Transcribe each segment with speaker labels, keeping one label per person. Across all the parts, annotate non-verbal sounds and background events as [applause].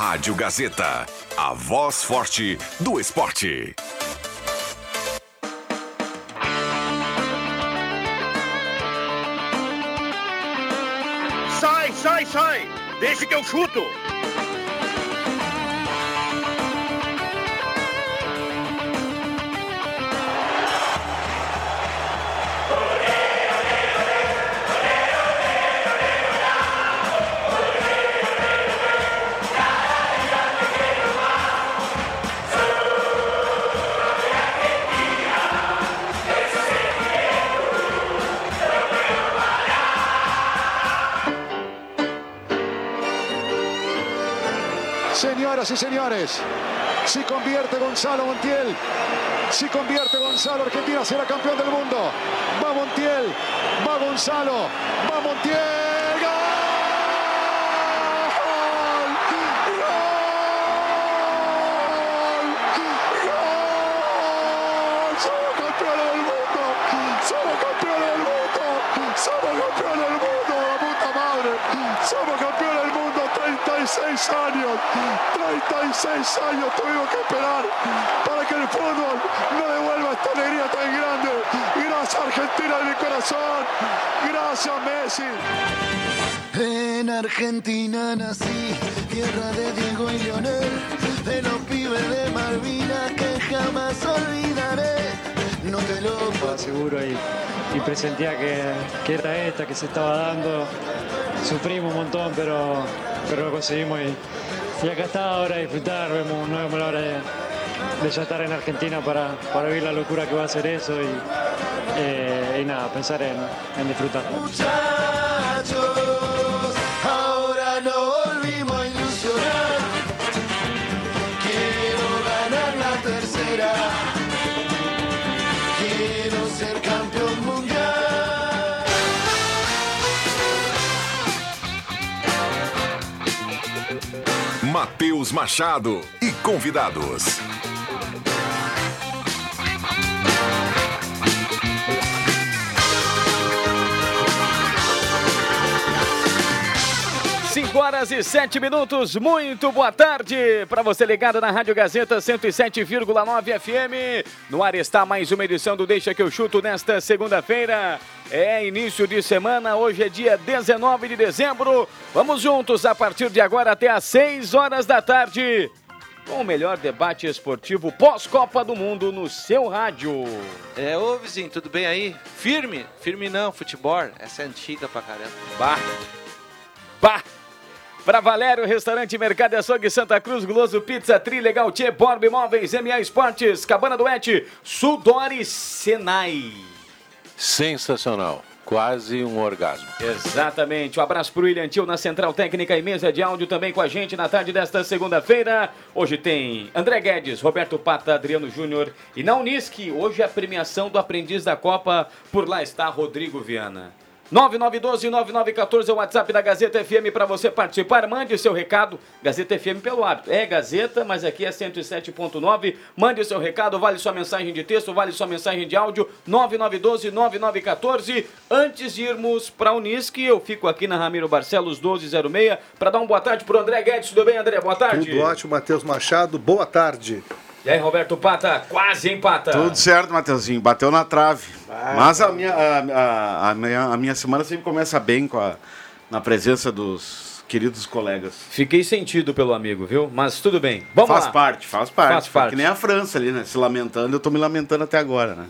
Speaker 1: Rádio Gazeta, a voz forte do esporte.
Speaker 2: Sai, sai, sai! Deixa que eu chuto!
Speaker 3: Y señores, si convierte Gonzalo Montiel, si convierte Gonzalo, Argentina será campeón del mundo. Va Montiel, va Gonzalo, va Montiel. 36 años tuvimos que esperar para que el fútbol no devuelva esta alegría tan grande. Gracias Argentina de mi corazón, gracias Messi.
Speaker 4: En Argentina nací, tierra de Diego y Leonel, de los pibes de Malvinas que jamás olvidaré. No te lo
Speaker 5: Estaba seguro y, y presentía que, que era esta, que se estaba dando. Sufrimos un montón, pero, pero lo conseguimos y, y acá está ahora a disfrutar. Vemos, no vemos la hora de, de ya estar en Argentina para, para vivir la locura que va a ser eso y, eh, y nada, pensar en, en disfrutar.
Speaker 4: Muchachos, ahora no volvimos a ilusionar. Quiero ganar la tercera. Quiero ser campeón mundial.
Speaker 1: Matheus Machado e convidados.
Speaker 6: Cinco horas e sete minutos, muito boa tarde para você ligado na Rádio Gazeta 107,9 FM. No ar está mais uma edição do Deixa que eu chuto nesta segunda-feira. É início de semana, hoje é dia 19 de dezembro. Vamos juntos a partir de agora até às 6 horas da tarde. Com o melhor debate esportivo pós-Copa do Mundo no seu rádio.
Speaker 7: É, ô vizinho, tudo bem aí? Firme? Firme não, futebol. Essa é antiga pra caramba.
Speaker 6: Bah! Bah! Para Valério, Restaurante Mercado e Açougue Santa Cruz, Guloso Pizza, Trilegal Tchê, Borb Imóveis, MA Esportes, Cabana do Et, Sudori Senai.
Speaker 8: Sensacional. Quase um orgasmo.
Speaker 6: Exatamente. Um abraço pro William Tio na Central Técnica e Mesa de Áudio também com a gente na tarde desta segunda-feira. Hoje tem André Guedes, Roberto Pata, Adriano Júnior e na Unisque. Hoje é a premiação do Aprendiz da Copa. Por lá está Rodrigo Viana. 9912-9914 é o WhatsApp da Gazeta FM para você participar. Mande o seu recado. Gazeta FM pelo hábito. É Gazeta, mas aqui é 107.9. Mande o seu recado. Vale sua mensagem de texto, vale sua mensagem de áudio. 9912-9914. Antes de irmos para a Unisque, eu fico aqui na Ramiro Barcelos 1206 para dar uma boa tarde para André Guedes. Tudo bem, André? Boa tarde.
Speaker 9: Tudo ótimo, Matheus Machado. Boa tarde.
Speaker 6: E aí, Roberto Pata? Quase empata.
Speaker 10: Tudo certo, Mateuzinho. Bateu na trave. Mas a minha, a, a, a minha, a minha semana sempre começa bem com a, na presença dos queridos colegas.
Speaker 6: Fiquei sentido pelo amigo, viu? Mas tudo bem. Vamos
Speaker 10: faz
Speaker 6: lá.
Speaker 10: parte, faz parte.
Speaker 6: Faz parte.
Speaker 10: Que nem a França ali, né? Se lamentando, eu tô me lamentando até agora, né?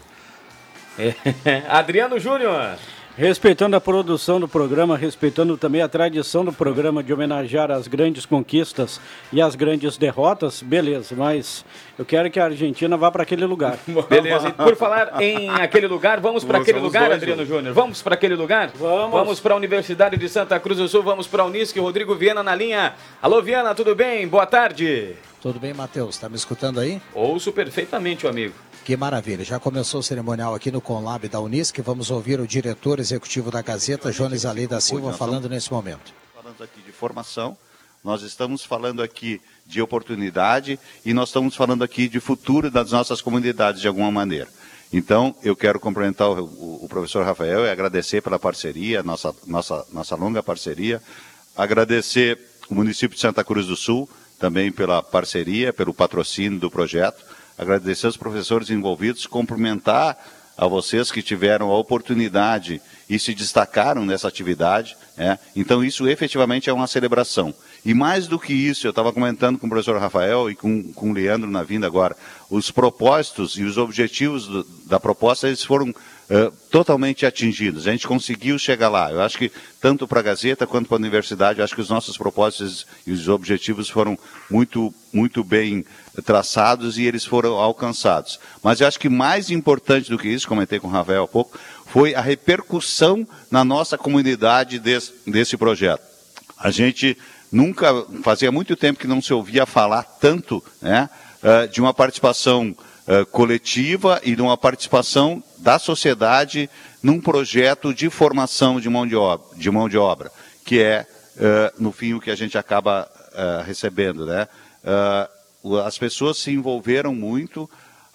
Speaker 6: É. [laughs] Adriano Júnior.
Speaker 11: Respeitando a produção do programa, respeitando também a tradição do programa de homenagear as grandes conquistas e as grandes derrotas, beleza, mas eu quero que a Argentina vá para aquele lugar. [laughs]
Speaker 6: Beleza, e por falar em aquele lugar, vamos para aquele lugar,
Speaker 11: dois,
Speaker 6: Adriano. Júnior? Vamos para aquele lugar?
Speaker 11: Vamos.
Speaker 6: Vamos para a Universidade de Santa Cruz do Sul, vamos para a Unisque, Rodrigo Viana na linha. Alô, Viana, tudo bem? Boa tarde.
Speaker 12: Tudo bem, Matheus? Tá me escutando aí?
Speaker 6: Ouço perfeitamente, o amigo.
Speaker 12: Que maravilha. Já começou o cerimonial aqui no Conlab da Unisc. Vamos ouvir o diretor executivo da Gazeta, Jones Ali da Silva, falando nesse momento.
Speaker 13: falando aqui de formação, nós estamos falando aqui de oportunidade e nós estamos falando aqui de futuro das nossas comunidades de alguma maneira. Então, eu quero cumprimentar o, o- o professor Rafael e agradecer pela parceria, nossa, nossa, nossa longa parceria, agradecer o município de Santa Cruz do Sul, também pela parceria, pelo patrocínio do projeto. Agradecer aos professores envolvidos, cumprimentar a vocês que tiveram a oportunidade e se destacaram nessa atividade. né? Então, isso efetivamente é uma celebração. E mais do que isso, eu estava comentando com o professor Rafael e com, com o Leandro na vinda agora, os propósitos e os objetivos do- da proposta, eles foram eh, totalmente atingidos. A gente conseguiu chegar lá. Eu acho que, tanto para a Gazeta quanto para a Universidade, eu acho que os nossos propósitos e os objetivos foram muito, muito bem traçados e eles foram alcançados. Mas eu acho que mais importante do que isso, comentei com o Rafael há pouco, foi a repercussão na nossa comunidade desse, desse projeto. A gente nunca, fazia muito tempo que não se ouvia falar tanto né, eh, de uma participação eh, coletiva e de uma participação da sociedade num projeto de formação de mão de obra, de mão de obra que é, eh, no fim, o que a gente acaba eh, recebendo. Né? As pessoas se envolveram muito,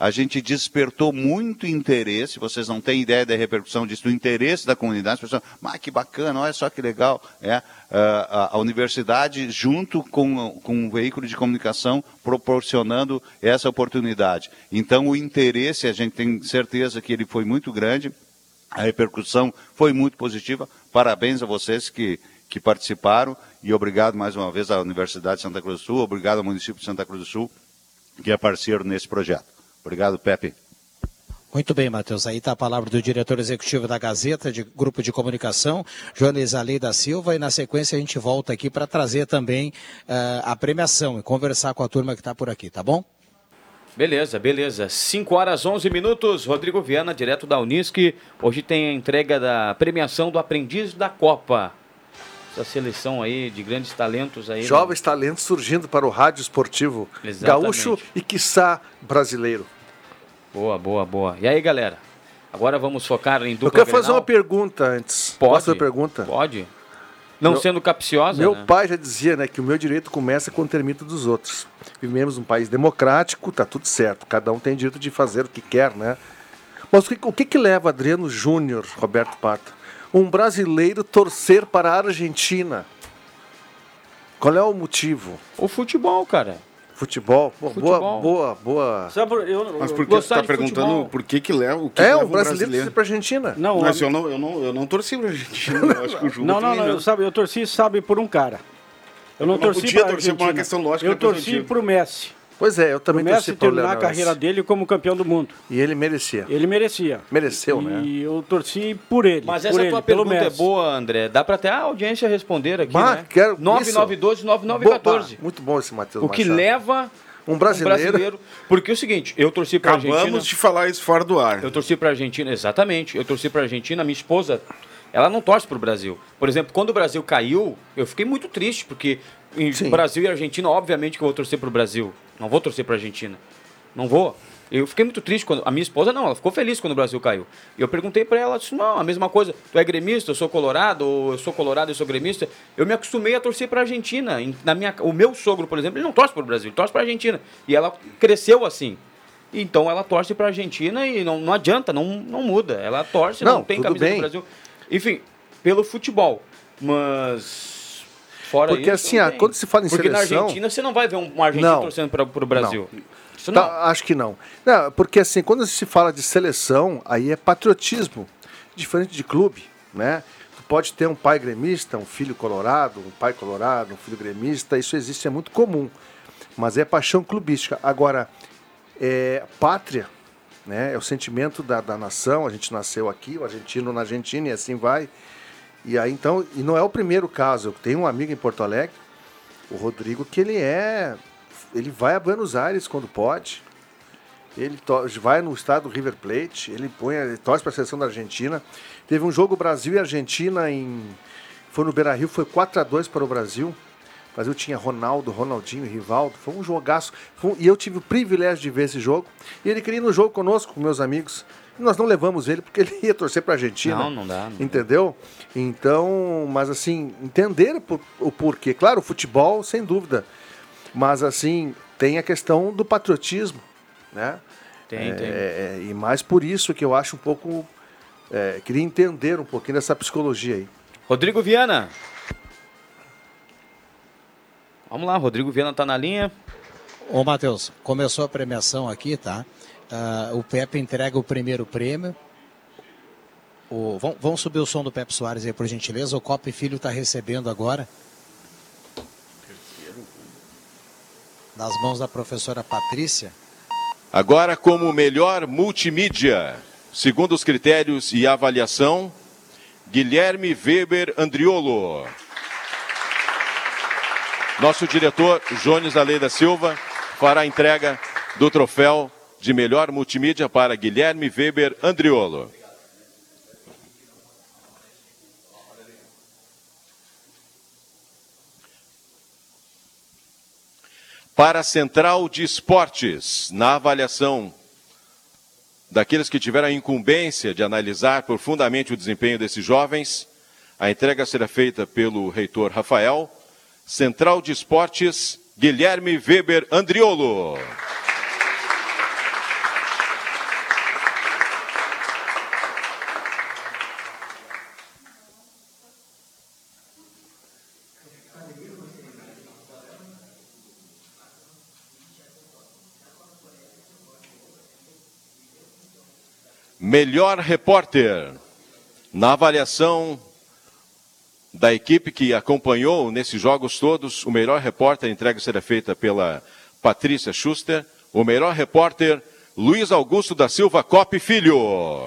Speaker 13: a gente despertou muito interesse, vocês não têm ideia da repercussão disso, do interesse da comunidade, as pessoas, mas que bacana, olha só que legal. É, ah, a, a universidade, junto com, com um veículo de comunicação, proporcionando essa oportunidade. Então, o interesse, a gente tem certeza que ele foi muito grande, a repercussão foi muito positiva. Parabéns a vocês que, que participaram e obrigado mais uma vez à Universidade de Santa Cruz do Sul, obrigado ao município de Santa Cruz do Sul, que é parceiro nesse projeto. Obrigado, Pepe.
Speaker 12: Muito bem, Matheus. Aí está a palavra do diretor executivo da Gazeta, de Grupo de Comunicação, Jones Ali da Silva, e na sequência a gente volta aqui para trazer também eh, a premiação e conversar com a turma que está por aqui, tá bom?
Speaker 6: Beleza, beleza. 5 horas 11 minutos. Rodrigo Viana, direto da Unisc. Hoje tem a entrega da premiação do Aprendiz da Copa. Essa seleção aí de grandes talentos aí. né?
Speaker 9: Jovens talentos surgindo para o rádio esportivo
Speaker 6: Exatamente.
Speaker 9: gaúcho e, quiçá, brasileiro.
Speaker 6: Boa, boa, boa. E aí, galera? Agora vamos focar em dupla
Speaker 9: Eu quero fazer
Speaker 6: Grenal?
Speaker 9: uma pergunta antes.
Speaker 6: Pode.
Speaker 9: Posso fazer pergunta?
Speaker 6: Pode. Não
Speaker 9: Meu-
Speaker 6: sendo capciosa,
Speaker 9: Meu
Speaker 6: né?
Speaker 9: pai já dizia né, que o meu direito começa quando termina o dos outros. Vivemos num país democrático, tá tudo certo. Cada um tem direito de fazer o que quer, né? Mas o que, o que, que leva Adriano Júnior, Roberto Pata, um brasileiro torcer para a Argentina? Qual é o motivo?
Speaker 6: O futebol, cara.
Speaker 9: Futebol? Pô,
Speaker 6: Futebol.
Speaker 9: Boa, boa, boa.
Speaker 11: Sabe por- eu-
Speaker 10: Mas por que você está perguntando
Speaker 11: futebol.
Speaker 10: por que que leva o que
Speaker 9: É,
Speaker 10: leva
Speaker 9: um brasileiro torcer para a Argentina.
Speaker 11: Não,
Speaker 10: Mas eu não, eu não, eu não torci pra Argentina. Eu acho que o [laughs] Juba
Speaker 11: Não, não, não, eu, sabe, eu torci, sabe, por um cara. Eu não,
Speaker 10: Eu não
Speaker 11: torci
Speaker 10: podia
Speaker 11: pra
Speaker 10: torcer por uma
Speaker 11: Argentina.
Speaker 10: questão lógica
Speaker 11: Eu torci
Speaker 10: representativa.
Speaker 11: pro Messi.
Speaker 9: Pois é, eu também torci para o
Speaker 11: terminar a carreira
Speaker 9: Messi.
Speaker 11: dele como campeão do mundo.
Speaker 9: E ele merecia.
Speaker 11: Ele merecia.
Speaker 9: Mereceu,
Speaker 11: e
Speaker 9: né?
Speaker 11: eu torci por ele.
Speaker 6: Mas
Speaker 11: por
Speaker 6: essa
Speaker 11: ele,
Speaker 6: tua
Speaker 11: pelo
Speaker 6: pergunta é boa, André. Dá pra até a audiência responder aqui,
Speaker 9: Bah,
Speaker 6: né?
Speaker 9: quero-
Speaker 6: 9912
Speaker 9: Boa,
Speaker 6: 9914.
Speaker 9: muito bom esse Matheus
Speaker 6: O que
Speaker 9: Machado.
Speaker 6: leva
Speaker 9: Um brasileiro.
Speaker 6: Porque é o seguinte, eu torci pra
Speaker 10: Acabamos
Speaker 6: Argentina.
Speaker 10: de falar isso fora do ar.
Speaker 6: Eu torci pra Argentina, exatamente. Eu torci pra Argentina, minha esposa, ela não torce pro Brasil. Por exemplo, quando o Brasil caiu, eu fiquei muito triste, porque em
Speaker 9: Sim.
Speaker 6: Brasil e Argentina, obviamente que eu vou torcer pro Brasil. Não vou torcer pra Argentina. Não vou. Eu fiquei muito triste quando. A minha esposa não, ela ficou feliz quando o Brasil caiu. E eu perguntei pra ela, disse: não, a mesma coisa. Tu é gremista, eu sou colorado, ou eu sou colorado, eu sou gremista. Eu me acostumei a torcer pra Argentina. Em- Na minha, o meu sogro, por exemplo, ele não torce pro Brasil, ele torce pra Argentina. E ela cresceu assim. Então ela torce pra Argentina e não, não adianta, não, não muda. Ela torce, não,
Speaker 9: Não,
Speaker 6: tem camisa
Speaker 9: bem.
Speaker 6: do Brasil. Enfim, pelo futebol. Mas. Fora
Speaker 9: Porque
Speaker 6: isso,
Speaker 9: assim,
Speaker 6: não
Speaker 9: ah, quando se fala em
Speaker 6: Porque
Speaker 9: seleção-
Speaker 6: na Argentina você não vai ver um, argentino
Speaker 9: Não.
Speaker 6: torcendo para o Brasil. Isso
Speaker 9: Tá,
Speaker 6: não.
Speaker 9: acho que não. Não, Porque assim, quando se fala de seleção, aí é patriotismo, diferente de clube, né? Tu pode ter um pai gremista, um filho colorado, um pai colorado, um filho gremista, isso existe, é muito comum. Mas é paixão clubística. Agora, é pátria, né? É o sentimento da, da nação, a gente nasceu aqui, o argentino na Argentina e assim vai. E aí então, e não é o primeiro caso. Eu tenho um amigo em Porto Alegre, o Rodrigo, que ele é. Ele vai a Buenos Aires quando pode. Ele vai no estado do River Plate, ele põe, ele torce para a seleção da Argentina. Teve um jogo Brasil e Argentina em. Foi no Beira Rio, foi 4 a 2 para o Brasil. O Brasil tinha Ronaldo, Ronaldinho e Rivaldo. Foi um jogaço. Foi E eu tive o privilégio de ver esse jogo. E ele queria ir no jogo conosco, com meus amigos. E nós não levamos ele porque [laughs] ele ia torcer para a Argentina.
Speaker 6: Não, não dá, não dá.
Speaker 9: Entendeu? Então, mas assim, entender o porquê. Claro, o futebol, sem dúvida. Mas assim, tem a questão do patriotismo, né?
Speaker 6: Tem,
Speaker 9: É,
Speaker 6: tem.
Speaker 9: é, e mais por isso que eu acho um pouco. é, queria entender um pouquinho dessa psicologia aí.
Speaker 6: Rodrigo Viana. Vamos lá, Rodrigo Viana está na linha.
Speaker 12: Ô, Matheus, começou a premiação aqui, tá? Ah, o Pepe entrega o primeiro prêmio. O, vamos, vamos subir o som do Pepe Soares aí, por gentileza. O Copa e Filho está recebendo agora. Nas mãos da professora Patrícia.
Speaker 14: Agora, como melhor multimídia, segundo os critérios e avaliação, Guilherme Weber Andriolo. Nosso diretor, Jones Alei Silva, fará a entrega do troféu de melhor multimídia para Guilherme Weber Andriolo. Para a Central de Esportes, na avaliação daqueles que tiveram a incumbência de analisar profundamente o desempenho desses jovens, a entrega será feita pelo reitor Rafael. Central de Esportes, Guilherme Weber Andriolo. Melhor repórter. Na avaliação da equipe que acompanhou nesses jogos todos, o melhor repórter, a entrega será feita pela Patrícia Schuster. O melhor repórter, Luiz Augusto da Silva Cop Filho.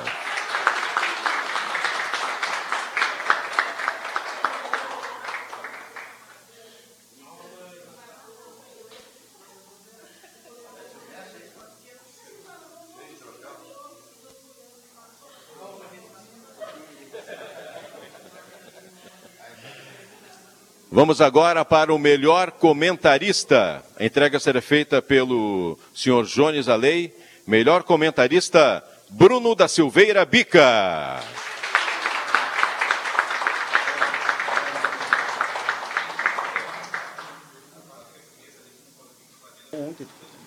Speaker 14: Vamos agora para o melhor comentarista. A entrega será feita pelo senhor Jones Alei. Melhor comentarista, Bruno da Silveira Bica.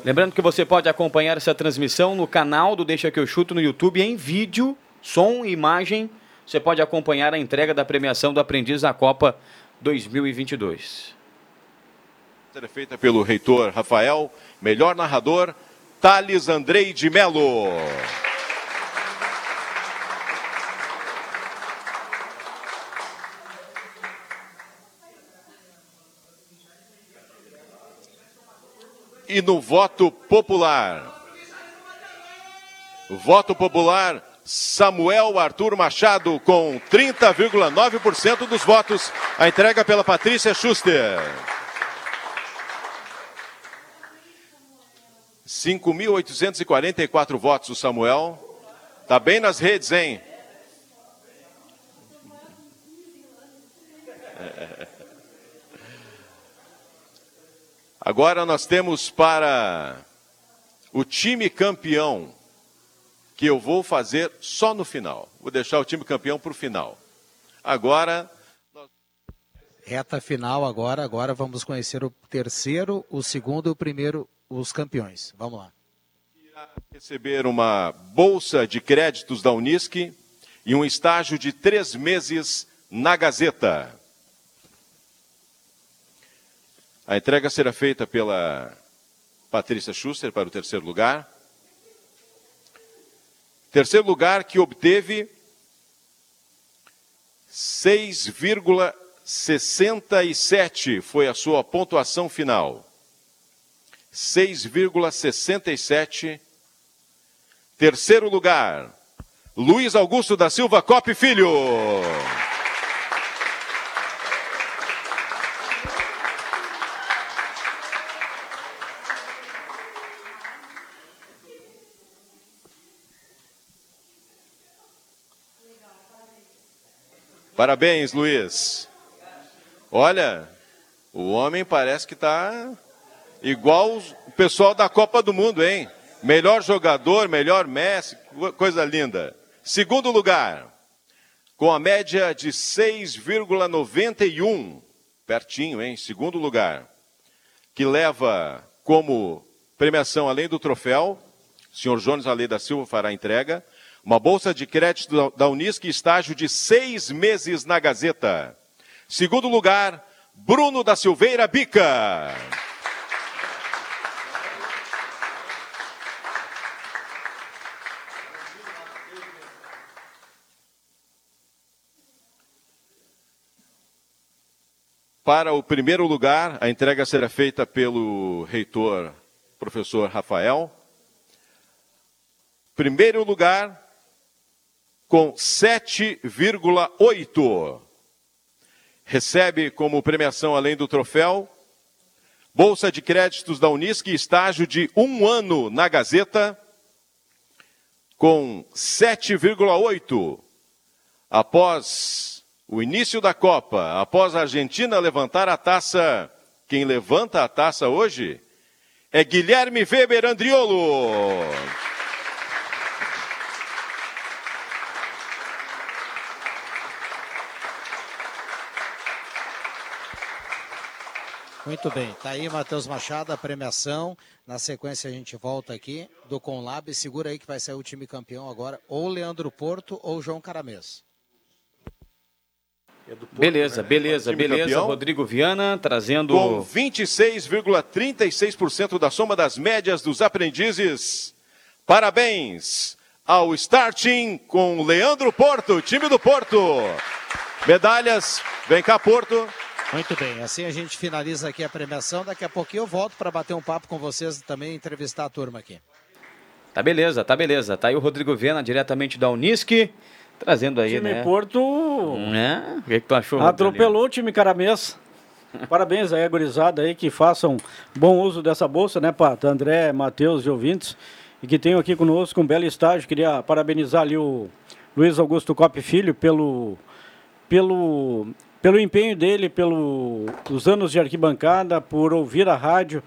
Speaker 6: Lembrando que você pode acompanhar essa transmissão no canal do Deixa Que Eu Chuto no YouTube em vídeo, som e imagem. Você pode acompanhar a entrega da premiação do Aprendiz da Copa 2022.
Speaker 14: Será feita pelo reitor Rafael, melhor narrador, Thales Andrei de Melo. E no voto popular. Voto popular Samuel Arthur Machado com 30,9% dos votos. A entrega pela Patrícia Schuster. 5.844 votos o Samuel. Tá bem nas redes, hein? [laughs] Agora nós temos para o time campeão que eu vou fazer só no final. Vou deixar o time campeão para o final. Agora.
Speaker 12: Reta final agora, agora vamos conhecer o terceiro, o segundo e o primeiro, os campeões. Vamos lá.
Speaker 14: Receber uma bolsa de créditos da Unisc e um estágio de três meses na Gazeta. A entrega será feita pela Patrícia Schuster para o terceiro lugar. Terceiro lugar que obteve 6,67 foi a sua pontuação final. 6,67. Terceiro lugar, Luiz Augusto da Silva Cop Filho. Parabéns, Luiz. Olha, o homem parece que está igual o pessoal da Copa do Mundo, hein? Melhor jogador, melhor Messi, coisa linda. Segundo lugar, com a média de 6,91, pertinho, hein? Segundo lugar, que leva como premiação, além do troféu, o senhor Jones Ale da Silva fará a entrega, uma bolsa de crédito da Unisc, estágio de seis meses na Gazeta. Segundo lugar, Bruno da Silveira Bica. Para o primeiro lugar, a entrega será feita pelo reitor, professor Rafael. Primeiro lugar, com 7,8. Recebe como premiação, além do troféu, Bolsa de Créditos da Unisc, estágio de um ano na Gazeta, com 7,8. Após o início da Copa, após a Argentina levantar a taça, quem levanta a taça hoje é Guilherme Weber Andriolo.
Speaker 12: Muito bem, tá aí Matheus Machado, a premiação. Na sequência a gente volta aqui do Conlab. Segura aí que vai sair o time campeão agora, ou Leandro Porto ou João Caramês.
Speaker 6: Beleza, beleza,
Speaker 14: Time
Speaker 6: beleza.
Speaker 14: campeão.
Speaker 6: Rodrigo Viana trazendo.
Speaker 14: Com 26,36% da soma das médias dos aprendizes. Parabéns ao Starting com Leandro Porto, time do Porto. Medalhas, vem cá, Porto.
Speaker 12: Muito bem, assim a gente finaliza aqui a premiação. Daqui a pouquinho eu volto para bater um papo com vocês e também entrevistar a turma aqui.
Speaker 6: Tá beleza, tá beleza. Tá aí o Rodrigo Viana, diretamente da Unisc, trazendo aí,
Speaker 11: O time
Speaker 6: né?
Speaker 11: Porto
Speaker 6: Né? O que, que tu achou?
Speaker 11: atropelou o time Caramês. [laughs] Parabéns aí, a gurizada aí, que façam bom uso dessa bolsa, né, Pato? André, Matheus e ouvintes. E que tenham aqui conosco um belo estágio. Queria parabenizar ali o Luiz Augusto Cop Filho pelo, pelo, pelo empenho dele, pelos anos de arquibancada, por ouvir a rádio.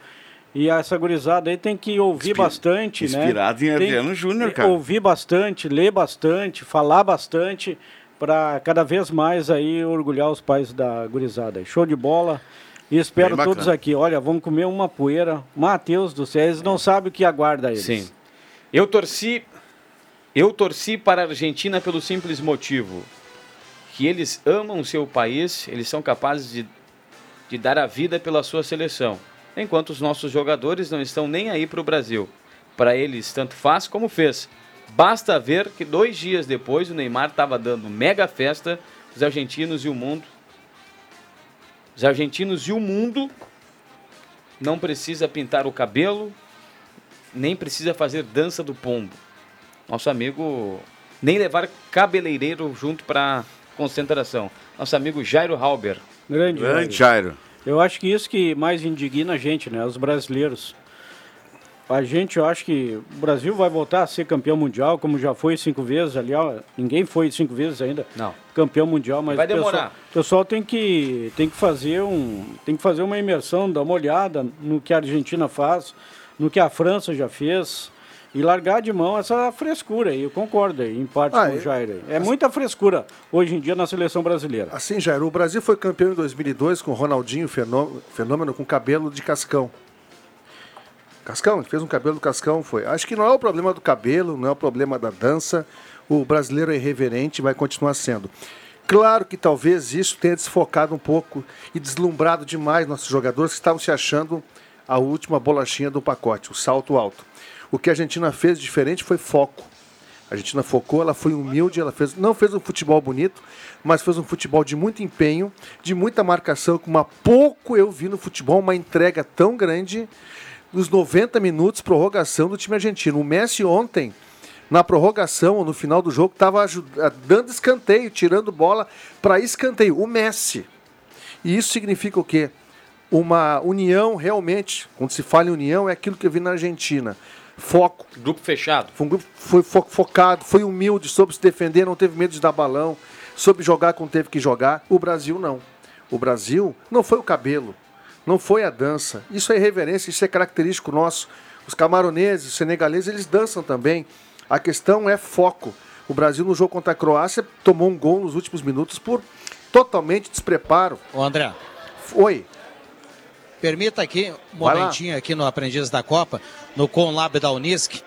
Speaker 11: E essa gurizada aí tem que ouvir
Speaker 10: Inspi-
Speaker 11: bastante, né?
Speaker 10: inspirado em Adriano Júnior, cara.
Speaker 11: Ouvir bastante, ler bastante, falar bastante, para cada vez mais aí orgulhar os pais da gurizada. Show de bola. E espero todos aqui. Olha, vamos comer uma poeira. Mateus do céu, eles não sabem o que aguarda eles.
Speaker 6: Sim. Eu torci. Eu torci para a Argentina pelo simples motivo que eles amam seu país, eles são capazes de, de dar a vida pela sua seleção, enquanto os nossos jogadores não estão nem aí para o Brasil. Para eles, tanto faz como fez. Basta ver que dois dias depois o Neymar estava dando mega festa, os argentinos e o mundo. Os argentinos e o mundo não precisa pintar o cabelo, nem precisa fazer dança do pombo. Nosso amigo nem levar cabeleireiro junto para concentração. Nosso amigo Jairo Halber.
Speaker 11: Grande,
Speaker 10: Grande Jairo.
Speaker 11: Eu acho que isso que mais indigna a gente, né? Os brasileiros. A gente, eu acho que o Brasil vai voltar a ser campeão mundial, como já foi cinco vezes. Aliás, ninguém foi cinco vezes ainda.
Speaker 6: Não.
Speaker 11: Campeão mundial, mas
Speaker 6: Vai
Speaker 11: o pessoal-
Speaker 6: demorar.
Speaker 11: O pessoal, tem que tem que fazer um tem que fazer uma imersão, dar uma olhada no que a Argentina faz, no que a França já fez e largar de mão essa frescura. aí. eu concordo aí, em parte
Speaker 9: Ah,
Speaker 11: com o
Speaker 9: eu-
Speaker 11: Jair. aí. É muita frescura hoje em dia na seleção brasileira.
Speaker 9: Assim, Jair, o Brasil foi campeão em 2002 com o Ronaldinho fenô- fenômeno com cabelo de cascão. Cascão, ele fez um cabelo do cascão, foi. Acho que não é o problema do cabelo, não é o problema da dança. O brasileiro é irreverente e vai continuar sendo. Claro que talvez isso tenha desfocado um pouco e deslumbrado demais nossos jogadores que estavam se achando a última bolachinha do pacote, o salto alto. O que a Argentina fez diferente foi foco. A Argentina focou, ela foi humilde, ela fez, não fez um futebol bonito, mas fez um futebol de muito empenho, de muita marcação, como há pouco eu vi no futebol uma entrega tão grande nos 90 minutos prorrogação do time argentino. O Messi ontem, na prorrogação, no final do jogo, estava dando escanteio, tirando bola para escanteio. O Messi. E isso significa o quê? Uma união realmente, quando se fala em união, é aquilo que eu vi na Argentina. Foco.
Speaker 6: Grupo fechado.
Speaker 9: Foi um grupo foi fo- focado, foi humilde, soube se defender, não teve medo de dar balão, soube jogar quando teve que jogar. O Brasil não. O Brasil não foi o cabelo, não foi a dança. Isso é irreverência, isso é característico nosso. Os camaroneses, os senegaleses, eles dançam também. A questão é foco. O Brasil no jogo contra a Croácia tomou um gol nos últimos minutos por totalmente despreparo.
Speaker 12: Ô André.
Speaker 9: Oi.
Speaker 12: Permita aqui um
Speaker 9: Vai lá.
Speaker 12: momentinho aqui no Aprendiz da Copa, no Conlab da Unisc,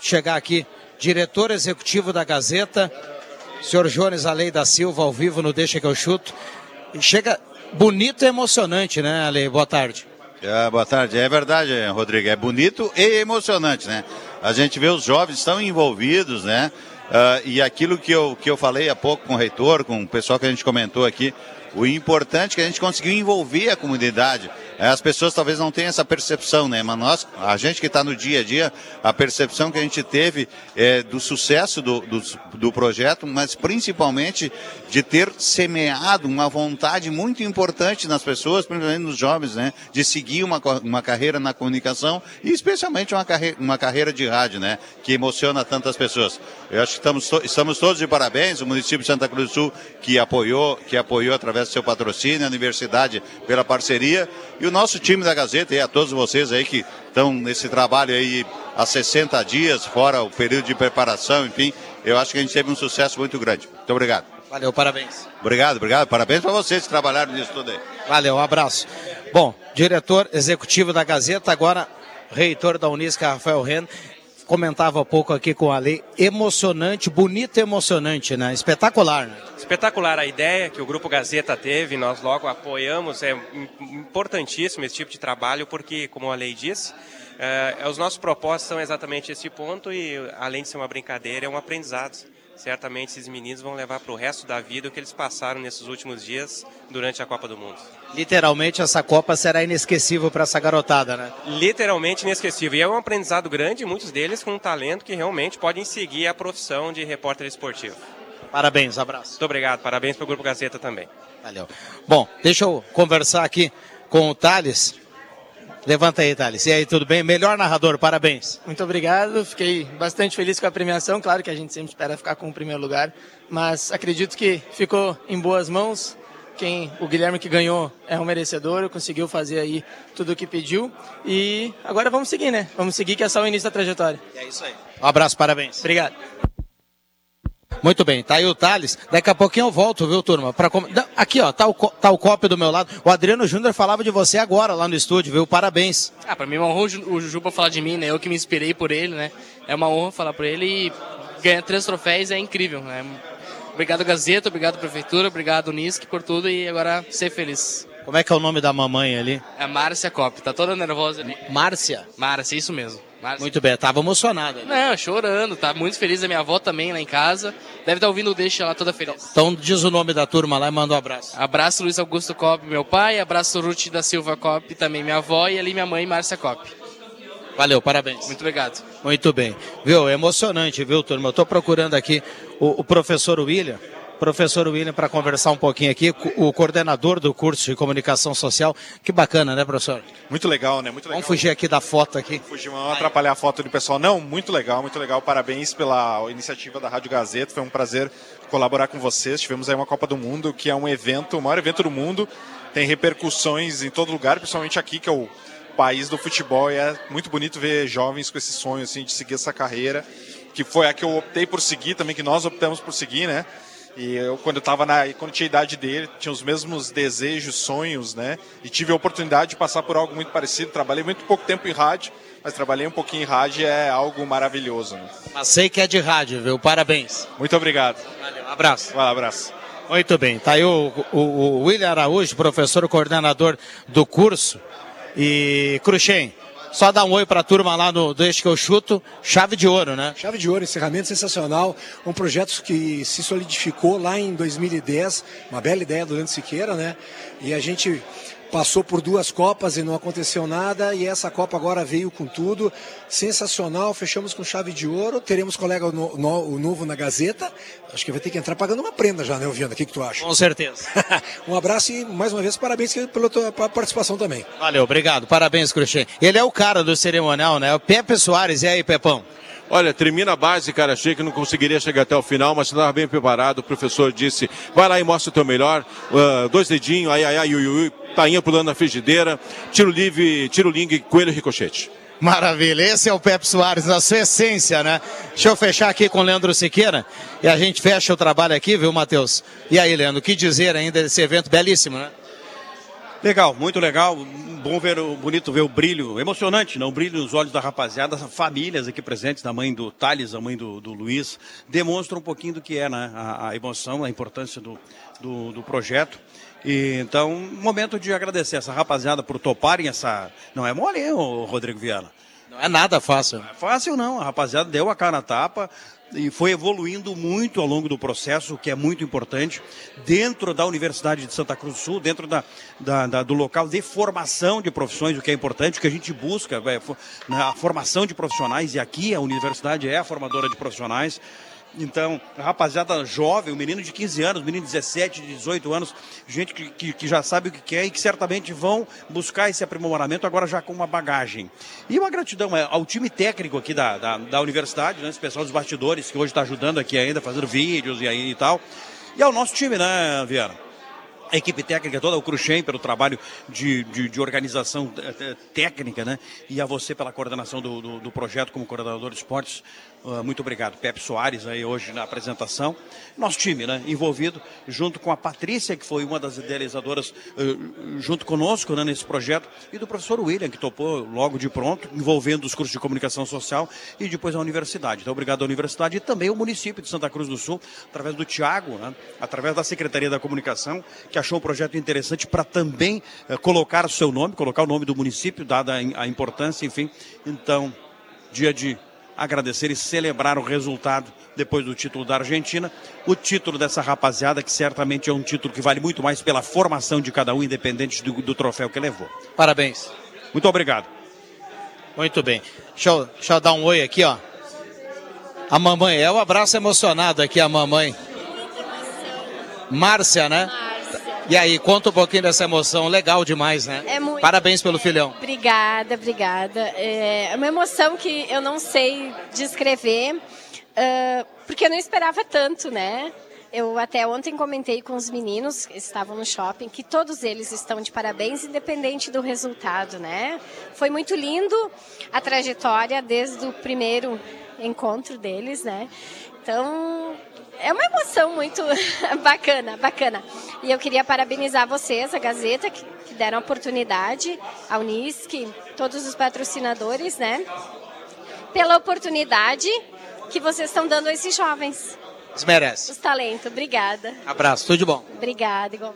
Speaker 12: chegar aqui, diretor executivo da Gazeta, senhor Jones Alei da Silva, ao vivo no Deixa que eu chuto. Chega bonito e emocionante, né, Ale? Boa tarde.
Speaker 13: É, boa tarde. É verdade, Rodrigo. É bonito e emocionante, né? A gente vê os jovens estão envolvidos, né? Ah, e aquilo que eu, que eu falei há pouco com o reitor, com o pessoal que a gente comentou aqui, o importante é que a gente conseguiu envolver a comunidade. É, As pessoas talvez não tenham essa percepção, né? Mas nós, a gente que está no dia a dia, a percepção que a gente teve é do sucesso do, do, do projeto, mas principalmente de ter semeado uma vontade muito importante nas pessoas, principalmente nos jovens, né? De seguir uma, uma carreira na comunicação e especialmente uma, carre, uma carreira de rádio, né? Que emociona tantas pessoas. Eu acho que estamos, estamos todos de parabéns, o município de Santa Cruz do Sul que apoiou, que apoiou através do seu patrocínio, a universidade pela parceria e o nosso time da Gazeta e a todos vocês aí que estão nesse trabalho aí há 60 dias, fora o período de preparação, enfim, eu acho que a gente teve um sucesso muito grande. Muito obrigado.
Speaker 12: Valeu, parabéns.
Speaker 13: Obrigado, obrigado. Parabéns para vocês que trabalharam nisso tudo aí.
Speaker 12: Valeu, um abraço. Bom, diretor executivo da Gazeta, agora reitor da Unisca, Rafael Ren, comentava há pouco aqui com a lei, emocionante, bonito e emocionante, né? Espetacular, né?
Speaker 15: Espetacular a ideia que o Grupo Gazeta teve, nós logo apoiamos, é im- importantíssimo esse tipo de trabalho, porque, como a lei disse, eh, os nossos propósitos são exatamente esse ponto e, além de ser uma brincadeira, é um aprendizado. Certamente esses meninos vão levar para o resto da vida o que eles passaram nesses últimos dias durante a Copa do Mundo.
Speaker 12: Literalmente essa Copa será inesquecível para essa garotada, né?
Speaker 15: Literalmente inesquecível. E é um aprendizado grande, muitos deles com um talento que realmente podem seguir a profissão de repórter esportivo.
Speaker 12: Parabéns, abraço.
Speaker 15: Muito obrigado, parabéns para o Grupo Gazeta também.
Speaker 12: Valeu. Bom, deixa eu conversar aqui com o Thales. Levanta aí, Thales. E aí, tudo bem? Melhor narrador, parabéns.
Speaker 16: Muito obrigado, fiquei bastante feliz com a premiação. Claro que a gente sempre espera ficar com o primeiro lugar, mas acredito que ficou em boas mãos. Quem, o Guilherme que ganhou é um merecedor, conseguiu fazer aí tudo o que pediu. E agora vamos seguir, né? Vamos seguir que é só o início da trajetória.
Speaker 12: É isso aí. Um abraço, parabéns.
Speaker 16: Obrigado.
Speaker 12: Muito bem, tá aí o Thales. Daqui a pouquinho eu volto, viu, turma? Pra com- Aqui, ó, tá o, co- tá o copo do meu lado. O Adriano Júnior falava de você agora lá no estúdio, viu? Parabéns.
Speaker 17: Ah, pra mim é uma honra o Ju- o Jujuba falar de mim, né? Eu que me inspirei por ele, né? É uma honra falar por ele e ganhar três troféus é incrível, né? Obrigado, Gazeta, obrigado, Prefeitura, obrigado, Nisc, por tudo e agora ser feliz.
Speaker 12: Como é que é o nome da mamãe ali?
Speaker 17: É Márcia Cop, tá toda nervosa ali.
Speaker 12: Márcia?
Speaker 17: Márcia, isso mesmo. Márcia.
Speaker 12: Muito bem, tava emocionada.
Speaker 17: Não, chorando, tá muito feliz. A minha avó também lá em casa. Deve estar ouvindo o Deixa lá toda feliz.
Speaker 12: Então diz o nome da turma lá e manda um abraço.
Speaker 17: Abraço Luiz Augusto Cop, meu pai. Abraço Ruth da Silva Cop, também minha avó. E ali minha mãe, Márcia Cop.
Speaker 12: Valeu, parabéns.
Speaker 17: Muito obrigado.
Speaker 12: Muito bem. Viu? É emocionante, viu, turma? Eu tô procurando aqui o, o professor William. Professor William, para conversar um pouquinho aqui, o coordenador do curso de comunicação social. Que bacana, né, professor?
Speaker 18: Muito legal, né? Muito legal.
Speaker 12: Vamos fugir aqui da foto aqui.
Speaker 18: Fugir, não atrapalhar a foto do pessoal. Não, muito legal, muito legal. Parabéns pela iniciativa da Rádio Gazeta. Foi um prazer colaborar com vocês. Tivemos aí uma Copa do Mundo, que é um evento, o maior evento do mundo. Tem repercussões em todo lugar, principalmente aqui, que é o país do futebol. E é muito bonito ver jovens com esse sonho assim, de seguir essa carreira, que foi a que eu optei por seguir também, que nós optamos por seguir, né? E eu, quando eu tava na, quando tinha a idade dele, tinha os mesmos desejos, sonhos, né? E tive a oportunidade de passar por algo muito parecido. Trabalhei muito pouco tempo em rádio, mas trabalhei um pouquinho em rádio e é algo maravilhoso. Né?
Speaker 12: Mas sei que é de rádio, viu? Parabéns.
Speaker 18: Muito obrigado.
Speaker 12: Valeu, abraço.
Speaker 18: Um abraço.
Speaker 12: Muito bem, tá aí o, o, o William Araújo, professor coordenador do curso. E Cruxem, só dá um oi pra turma lá no Deixa que eu chuto, chave de ouro, né?
Speaker 19: Chave de ouro, encerramento sensacional. Um projeto que se solidificou lá em 2010, uma bela ideia do Leandro Siqueira, né? E a gente passou por duas Copas e não aconteceu nada, e essa Copa agora veio com tudo. Sensacional, fechamos com chave de ouro. Teremos colega no, no- o novo na Gazeta. Acho que vai ter que entrar pagando uma prenda já, né, Viana? O que, que tu acha?
Speaker 12: Com certeza. [laughs]
Speaker 19: um abraço e mais uma vez parabéns pela tua participação também.
Speaker 12: Valeu, obrigado. Parabéns, Cruxem. Ele é o cara do cerimonial, né? O Pepe Soares. E aí, Pepão?
Speaker 14: Olha, termina a base, cara. Achei que não conseguiria chegar até o final, mas estava bem preparado. O professor disse: vai lá e mostra o teu melhor. Ah, dois dedinhos, ai, ai, ai, ui, ui, tainha pulando na frigideira. Tiro livre, tiro lingue, coelho ricochete.
Speaker 12: Maravilha, esse é o Pepe Soares, na sua essência, né? Deixa eu fechar aqui com o Leandro Siqueira e a gente fecha o trabalho aqui, viu, Matheus? E aí, Leandro, o que dizer ainda desse evento belíssimo, né?
Speaker 20: Legal, muito legal. Bom ver o bonito ver o brilho, emocionante, não? O brilho nos olhos da rapaziada, as famílias aqui presentes, da mãe do Thales, da mãe do, do Luiz, demonstra um pouquinho do que é, né? A, a emoção, a importância do, do, do projeto. E, então, momento de agradecer essa rapaziada por toparem essa. Não é mole, hein, Rodrigo Viana?
Speaker 12: Não é nada fácil.
Speaker 20: Não é fácil, não. A rapaziada deu a cara na tapa e foi evoluindo muito ao longo do processo, o que é muito importante, dentro da Universidade de Santa Cruz do Sul, dentro da, da- da- do local de formação de profissões, o que é importante, o que a gente busca, é, a formação de profissionais, e aqui a universidade é a formadora de profissionais. Então, rapaziada jovem, um menino de 15 anos, um menino de 17, de 18 anos, gente que, que, que já sabe o que quer e que certamente vão buscar esse aprimoramento agora já com uma bagagem. E uma gratidão é, ao time técnico aqui da, da, da universidade, né, esse pessoal dos bastidores que hoje está ajudando aqui ainda, fazendo vídeos e aí e tal. E ao nosso time, né, Viana? a equipe técnica toda, o Cruxem pelo trabalho de, de, de organização eh, eh, técnica, né? E a você pela coordenação do, do, do projeto como coordenador de esportes. Ah, muito obrigado. Pepe Soares aí hoje na apresentação. Nosso time, né? Envolvido, junto com a Patrícia, que foi uma das idealizadoras, eh, junto conosco né, nesse projeto, e do professor William, que topou logo de pronto, envolvendo os cursos de comunicação social e depois a universidade. Então, obrigado à universidade e também ao município de Santa Cruz do Sul, através do Tiago, né, através da Secretaria da Comunicação, que achou um projeto interessante para também eh, colocar o seu nome, colocar o nome do município, dada a importância, enfim. Então, dia de agradecer e celebrar o resultado depois do título da Argentina, o título dessa rapaziada, que certamente é um título que vale muito mais pela formação de cada um, independente do, do troféu que levou.
Speaker 12: Parabéns.
Speaker 20: Muito obrigado.
Speaker 12: Muito bem. Deixa eu, deixa eu dar um oi aqui, ó. A mamãe, é o abraço emocionado aqui, a mamãe. Márcia, né? E aí, conta um pouquinho dessa emoção. Legal demais, né?
Speaker 21: É muito.
Speaker 12: Parabéns pelo filhão.
Speaker 21: Obrigada, obrigada. É uma emoção que eu não sei descrever, ah, porque eu não esperava tanto, né? Eu até ontem comentei com os meninos que estavam no shopping que todos eles estão de parabéns, independente do resultado, né? Foi muito lindo a trajetória desde o primeiro encontro deles, né? Então, é uma emoção muito [laughs] bacana, bacana. E eu queria parabenizar vocês, a Gazeta, que, que deram a oportunidade, a Unisc, todos os patrocinadores, né? Pela oportunidade que vocês estão dando a esses jovens,
Speaker 12: Desmerece.
Speaker 21: os talentos. Obrigada.
Speaker 12: Abraço, tudo de bom.
Speaker 21: Obrigada, igual.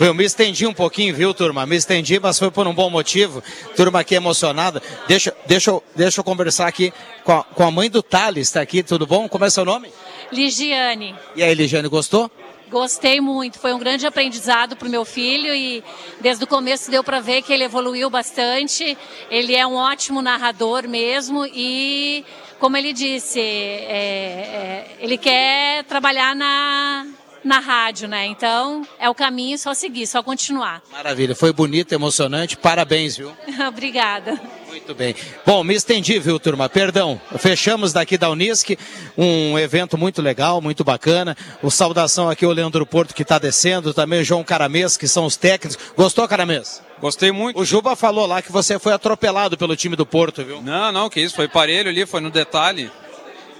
Speaker 12: Viu, me estendi um pouquinho, viu, turma? Me estendi, mas foi por um bom motivo. Turma aqui emocionada. Deixa, deixa, eu- deixa eu conversar aqui com a, com a mãe do Thales, tá aqui, tudo bom? Como é seu nome?
Speaker 22: Ligiane,
Speaker 12: E aí, Ligiane, gostou?
Speaker 22: gostei muito. Foi um grande aprendizado para o meu filho e desde o começo deu para ver que ele evoluiu bastante. Ele é um ótimo narrador mesmo e, como ele disse, é- é, ele quer trabalhar na, na rádio, né? Então é o caminho, só seguir, só continuar.
Speaker 12: Maravilha, foi bonito, emocionante. Parabéns, viu? [laughs]
Speaker 22: Obrigada.
Speaker 12: Muito bem. Bom, me estendi, viu, turma? Perdão. Fechamos daqui da Unisc, um evento muito legal, muito bacana. O saudação aqui ao Leandro Porto, que está descendo, também o João Caramês, que são os técnicos. Gostou, Caramês?
Speaker 23: Gostei muito.
Speaker 12: O Juba falou lá que você foi atropelado pelo time do Porto, viu?
Speaker 23: Não, não, que isso, foi parelho ali, foi no detalhe.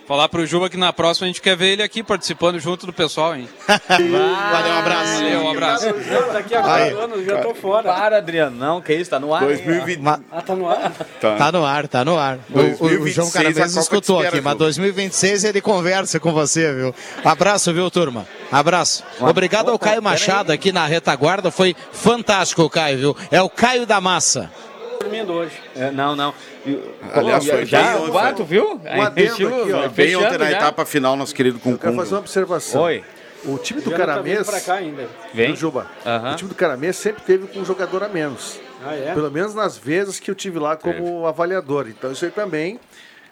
Speaker 23: Falar pro Juba que na próxima a gente quer ver ele aqui participando junto do pessoal, hein? [laughs]
Speaker 12: Valeu, um abraço.
Speaker 23: Valeu, um abraço.
Speaker 11: Daqui a quatro anos já tô fora.
Speaker 6: Para, Adriano, não, que isso, tá no ar.
Speaker 9: 2020.
Speaker 11: Ah, tá no ar?
Speaker 12: Tá. no ar, tá no ar. O- O, o
Speaker 9: 2026
Speaker 12: João escutou
Speaker 9: espera,
Speaker 12: aqui, mas
Speaker 9: Ju.
Speaker 12: 2026 ele conversa com você, viu? Abraço, viu, turma? Abraço. Obrigado ao Caio Machado aqui na retaguarda, foi fantástico o Caio, viu? É o Caio da Massa.
Speaker 11: Dormindo hoje.
Speaker 6: É, não, não.
Speaker 10: Aliás, foi
Speaker 6: já,
Speaker 10: bem ontem.
Speaker 6: o quarto, viu?
Speaker 9: Um adendo
Speaker 6: Estilo-
Speaker 9: aqui, ó.
Speaker 10: Bem ontem na
Speaker 6: já.
Speaker 10: etapa final, nosso querido
Speaker 9: Eu quero fazer uma observação.
Speaker 6: Oi.
Speaker 9: O time do
Speaker 11: tá
Speaker 9: Caramês.
Speaker 11: pra cá ainda.
Speaker 6: Vem.
Speaker 9: Juba.
Speaker 6: Aham.
Speaker 9: O time do Caramês sempre teve com um jogador a menos.
Speaker 11: Ah, é?
Speaker 9: Pelo menos nas vezes que eu tive lá como avaliador. Então isso aí também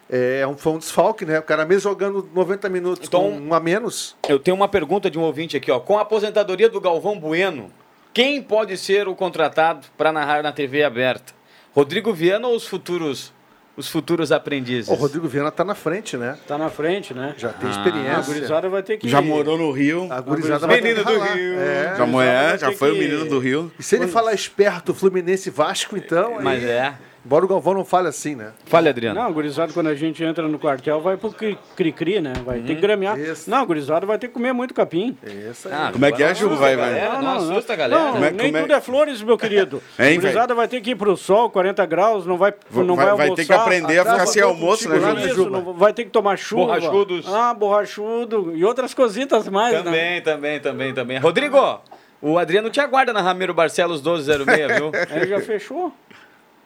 Speaker 9: é um, foi um desfalque, né? O Caramês jogando 90 minutos
Speaker 6: Então-
Speaker 9: com um a menos.
Speaker 6: Eu tenho uma pergunta de um ouvinte aqui, ó. Com a aposentadoria do Galvão Bueno, quem pode ser o contratado para narrar na TV aberta? Rodrigo Viana ou os futuros, os futuros aprendizes?
Speaker 9: O Rodrigo Viana tá na frente, né?
Speaker 11: Tá na frente, né?
Speaker 9: Já tem
Speaker 6: Ah.
Speaker 11: A
Speaker 9: experiência.
Speaker 11: gurizada vai ter que...
Speaker 10: Já morou no Rio.
Speaker 9: A gurizada vai ter
Speaker 6: Menino
Speaker 9: que
Speaker 6: do
Speaker 9: ralar.
Speaker 6: Rio.
Speaker 9: É.
Speaker 10: Já, moé, já
Speaker 11: ter
Speaker 10: foi o
Speaker 11: que-
Speaker 10: menino do Rio.
Speaker 9: E se ele falar esperto, Fluminense Vasco, então. aí-
Speaker 6: Mas é.
Speaker 9: Embora o Galvão não fale assim, né?
Speaker 6: Fale, Adriano.
Speaker 11: Não, o gurizada, quando a gente entra no quartel, vai pro cri- cri-cri, né? Vai
Speaker 6: Uhum.
Speaker 11: ter que gramear.
Speaker 9: Isso.
Speaker 11: Não, o gurizada vai ter que comer muito capim.
Speaker 9: Isso aí.
Speaker 6: Ah,
Speaker 10: Como é que é, Ju? Vai, vai.
Speaker 6: Galera, não, assusta a galera.
Speaker 11: Não,
Speaker 10: Como é-
Speaker 11: nem
Speaker 10: é-
Speaker 11: tudo é flores, meu querido. [laughs]
Speaker 10: Hein,
Speaker 11: o gurizada vai ter que ir pro sol, 40 graus, não vai,
Speaker 10: Vai-
Speaker 11: não vai,
Speaker 10: vai
Speaker 11: almoçar.
Speaker 10: ter que aprender a ficar sem almoço, né,
Speaker 11: contigo lá,
Speaker 10: Ju?
Speaker 11: Isso, não- vai ter que tomar chuva.
Speaker 6: Borrachudos.
Speaker 11: Ah, borrachudo. E outras cositas mais, né?
Speaker 6: Também, também, também, também. Rodrigo, O Adriano te aguarda na Ramiro Barcelos 1206, viu? [laughs]
Speaker 11: Aí já fechou?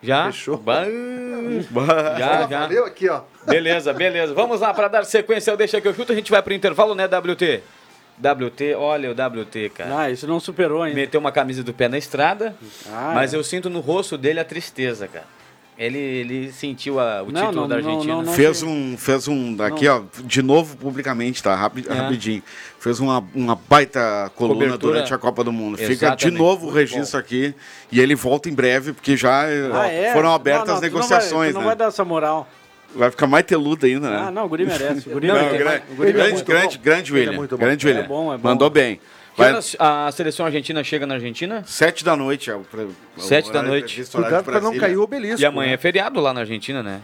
Speaker 6: Já?
Speaker 9: Fechou.
Speaker 6: Bah, bah, já, já.
Speaker 9: Valeu aqui, ó.
Speaker 6: Beleza, beleza. Vamos lá, para dar sequência ao Deixa que eu chuto, a gente vai pro intervalo, né, WT? WT, olha o WT, cara.
Speaker 11: Ah, isso não superou ainda.
Speaker 6: Meteu uma camisa do pé na estrada,
Speaker 11: Ah,
Speaker 6: mas
Speaker 11: é.
Speaker 6: eu sinto no rosto dele a tristeza, cara. Ele, ele sentiu a- o
Speaker 11: Não,
Speaker 6: título
Speaker 11: não,
Speaker 6: da Argentina.
Speaker 11: não, não.
Speaker 10: Fez um, fez um, aqui ó, de novo publicamente, tá? Rapi-
Speaker 6: É.
Speaker 10: Rapidinho. Fez uma, uma baita coluna
Speaker 6: Cobertura.
Speaker 10: durante a Copa do Mundo. Fica de
Speaker 6: Exatamente.
Speaker 10: novo o registro aqui e ele volta em breve, porque já eh,
Speaker 11: Ah, é?
Speaker 10: foram abertas
Speaker 11: Não,
Speaker 10: as
Speaker 11: tu não vai-
Speaker 10: negociações,
Speaker 11: tu não
Speaker 10: né?
Speaker 11: vai dar essa moral.
Speaker 10: Vai ficar mais teludo ainda, né?
Speaker 11: Ah, não, o guri merece. O guri
Speaker 10: Não,
Speaker 11: merece.
Speaker 10: grande,
Speaker 11: O guri é
Speaker 10: grande,
Speaker 11: muito
Speaker 10: grande,
Speaker 11: bom.
Speaker 10: grande
Speaker 11: Ele é
Speaker 10: William.
Speaker 11: muito bom.
Speaker 10: grande
Speaker 11: É
Speaker 10: William.
Speaker 11: bom, é bom.
Speaker 10: Mandou bem. Vai-
Speaker 6: a seleção argentina chega na Argentina?
Speaker 10: Sete da noite. É o, pre- o
Speaker 6: Sete da noite.
Speaker 10: previsto, horário de Brasília.
Speaker 6: E amanhã é feriado lá na Argentina, né?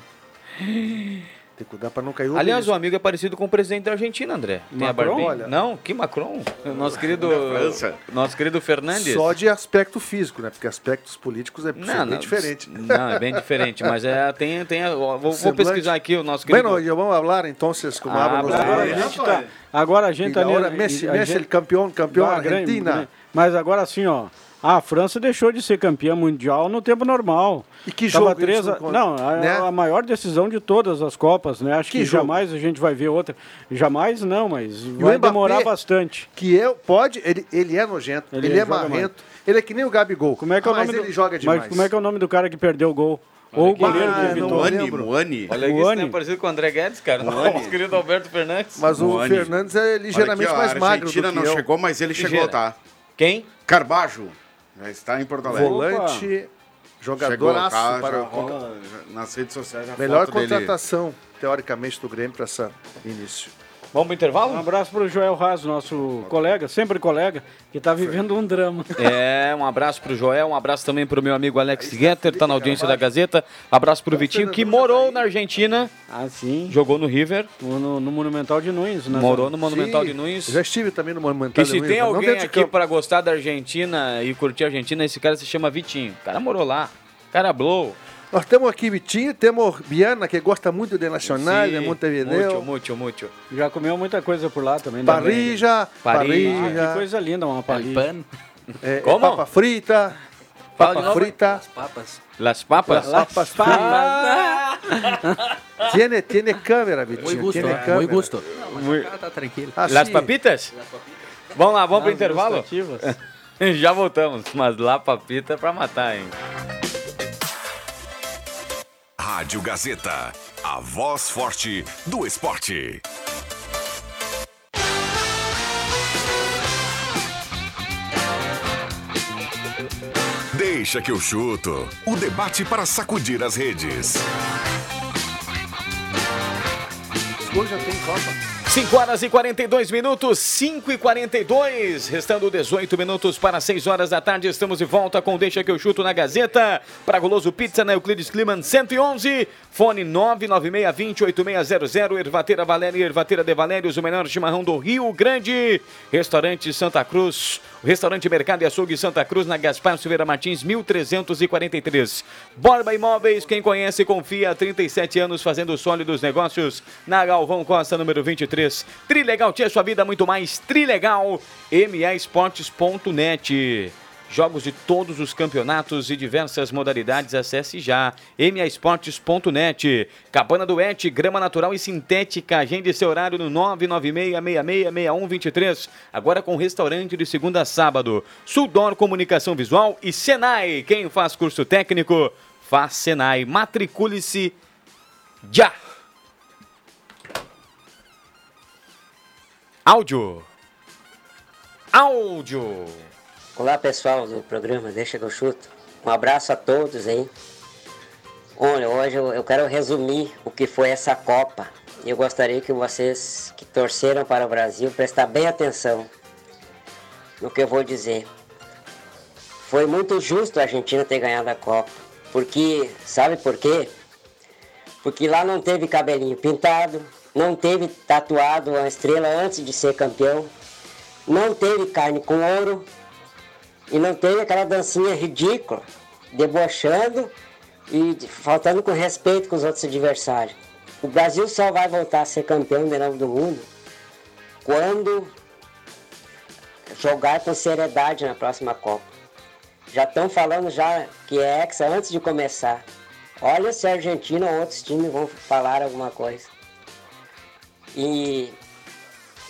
Speaker 9: Tem que cuidar pra não cair o
Speaker 6: Aliás, o amigo é parecido com o presidente da Argentina, André. Tem
Speaker 9: Macron, olha.
Speaker 6: Não, que Macron? Nosso querido,
Speaker 9: Da França.
Speaker 6: nosso querido Fernandes.
Speaker 9: Só de aspecto físico, né? Porque aspectos políticos é
Speaker 6: Não,
Speaker 9: bem
Speaker 6: não,
Speaker 9: diferente. [laughs]
Speaker 6: Não, é bem diferente, mas é, tem, tem vou, vou pesquisar aqui o nosso querido...
Speaker 9: Bueno, vamos hablar entonces como
Speaker 6: Ah,
Speaker 9: hablan
Speaker 11: Agora a gente tá. Agora a gente tá
Speaker 9: agora Messi,
Speaker 11: a
Speaker 9: Messi,
Speaker 11: gente-
Speaker 9: campeão, campeão
Speaker 11: grande,
Speaker 9: Argentina.
Speaker 11: grande. Mas agora assim, ó. A França deixou de ser campeã mundial no tempo normal.
Speaker 9: E que
Speaker 11: Tava
Speaker 9: jogo
Speaker 11: três a...
Speaker 9: não
Speaker 11: a,
Speaker 9: né?
Speaker 11: a maior decisão de todas as Copas, né? Acho que,
Speaker 9: Que
Speaker 11: jamais a gente vai ver outra. Jamais não, mas
Speaker 9: E
Speaker 11: vai
Speaker 9: Mbappé,
Speaker 11: demorar bastante.
Speaker 9: Que é, pode, ele, ele é nojento,
Speaker 11: Ele
Speaker 9: ele, é marrento, ele é que nem o Gabigol.
Speaker 11: Como é que é o
Speaker 9: mas
Speaker 11: nome
Speaker 9: ele
Speaker 11: do...
Speaker 9: joga demais.
Speaker 11: Mas como é que é o nome do cara que perdeu o gol? Ou o goleiro que
Speaker 9: Ah,
Speaker 11: evitou.
Speaker 9: lembro.
Speaker 10: Moani.
Speaker 6: Olha aqui,
Speaker 11: Moani.
Speaker 6: isso é parecido com o André Guedes, cara. Não,
Speaker 10: Moani.
Speaker 6: nosso querido Alberto Fernandes.
Speaker 9: Mas o
Speaker 10: Moani.
Speaker 9: Fernandes é ligeiramente
Speaker 10: aqui, ó,
Speaker 9: mais
Speaker 10: a
Speaker 9: magro do que
Speaker 10: não
Speaker 9: eu.
Speaker 10: chegou, mas ele chegou,
Speaker 6: Ligeira.
Speaker 10: tá?
Speaker 6: Quem?
Speaker 10: Carbajo. Já está em Porto Alegre.
Speaker 9: Volante, jogadoraço
Speaker 10: tá,
Speaker 9: para
Speaker 10: já
Speaker 9: o
Speaker 10: rola nas redes sociais. a
Speaker 9: Melhor
Speaker 10: foto dele.
Speaker 9: contratação, teoricamente, do Grêmio para esse início.
Speaker 6: Vamos pro intervalo?
Speaker 11: Um abraço para o Joel Raz, nosso colega, sempre colega, que está vivendo um drama.
Speaker 6: É, um abraço pro Joel, um abraço também pro meu amigo Alex Getter, tá na audiência da Gazeta. Abraço pro Vitinho, que morou na Argentina.
Speaker 11: Ah, sim.
Speaker 6: Jogou no River.
Speaker 11: No, no Monumental de Nunes. né?
Speaker 6: Morou no Monumental
Speaker 9: Sim,
Speaker 6: de Nunes.
Speaker 9: Já estive também no Monumental
Speaker 6: E
Speaker 9: de
Speaker 6: se
Speaker 9: Nunes,
Speaker 6: tem
Speaker 9: mas não
Speaker 6: alguém aqui pra gostar da Argentina e curtir a Argentina, esse cara se chama Vitinho. O cara morou lá. O cara blow.
Speaker 9: Nós temos aqui Vitinho, temos Biana, que gosta muito de Nacional,
Speaker 6: Sim,
Speaker 9: de Montevideo.
Speaker 6: Muito, muito, muito.
Speaker 11: Já comeu muita coisa por lá também. né?
Speaker 9: Parrilla,
Speaker 6: Parrilla.
Speaker 11: Ah,
Speaker 9: parrilla,
Speaker 11: que coisa linda, uma parrilha.
Speaker 9: é,
Speaker 6: Como?
Speaker 9: papa frita, papa frita,
Speaker 24: Papas.
Speaker 6: Las papas.
Speaker 9: las papas fritas. [laughs] tiene, tiene câmera, Vitinho,
Speaker 24: gusto,
Speaker 9: tiene
Speaker 24: eh,
Speaker 9: câmera.
Speaker 24: muy gusto.
Speaker 6: Muy-
Speaker 24: Acá tá tranquilo.
Speaker 9: Ah,
Speaker 6: Las
Speaker 9: sim.
Speaker 6: papitas? Vamos lá, vamos pro
Speaker 11: As
Speaker 6: intervalo? [laughs] Já voltamos, mas lá papita é pra matar, hein?
Speaker 1: Rádio Gazeta, a voz forte do esporte. Deixa que eu chuto. O debate para sacudir as redes.
Speaker 9: Hoje já tem Copa.
Speaker 6: 5 horas e 42 minutos, 5 e 42, restando 18 minutos para 6 horas da tarde. Estamos de volta com Deixa que eu chuto na Gazeta. Para Goloso Pizza na Euclides Kliman 111, fone 996208600, Ervateira Valéria e Ervateira de Valérios, o melhor chimarrão do Rio Grande. Restaurante Santa Cruz, restaurante Mercado e Açougue Santa Cruz na Gaspar Silveira Martins 1343. Borba Imóveis, quem conhece confia há 37 anos fazendo sólidos negócios na Galvão Costa número 23. Trilegal tinha sua vida muito mais. Trilegal, maesportes.net. Jogos de todos os campeonatos e diversas modalidades, acesse já maesportes.net. Cabana do Et, grama natural e sintética, agende seu horário no 996666123, agora com restaurante de segunda a sábado. Sudor Comunicação Visual e Senai, quem faz curso técnico, faz Senai. Matricule-se já! Áudio. Áudio.
Speaker 25: Olá pessoal do programa Deixa que eu chuto. Um abraço a todos aí. Olha, hoje eu, eu quero resumir o que foi essa Copa. Eu gostaria que vocês que torceram para o Brasil prestar bem atenção no que eu vou dizer. Foi muito justo a Argentina ter ganhado a Copa. Porque, sabe por quê? Porque lá não teve cabelinho pintado, não teve tatuado uma estrela antes de ser campeão, não teve carne com ouro, e não teve aquela dancinha ridícula, debochando e faltando com respeito com os outros adversários. O Brasil só vai voltar a ser campeão de novo do mundo quando jogar com seriedade na próxima Copa. Já estão falando já que é Hexa antes de começar. Olha se a Argentina ou outros times vão falar alguma coisa. E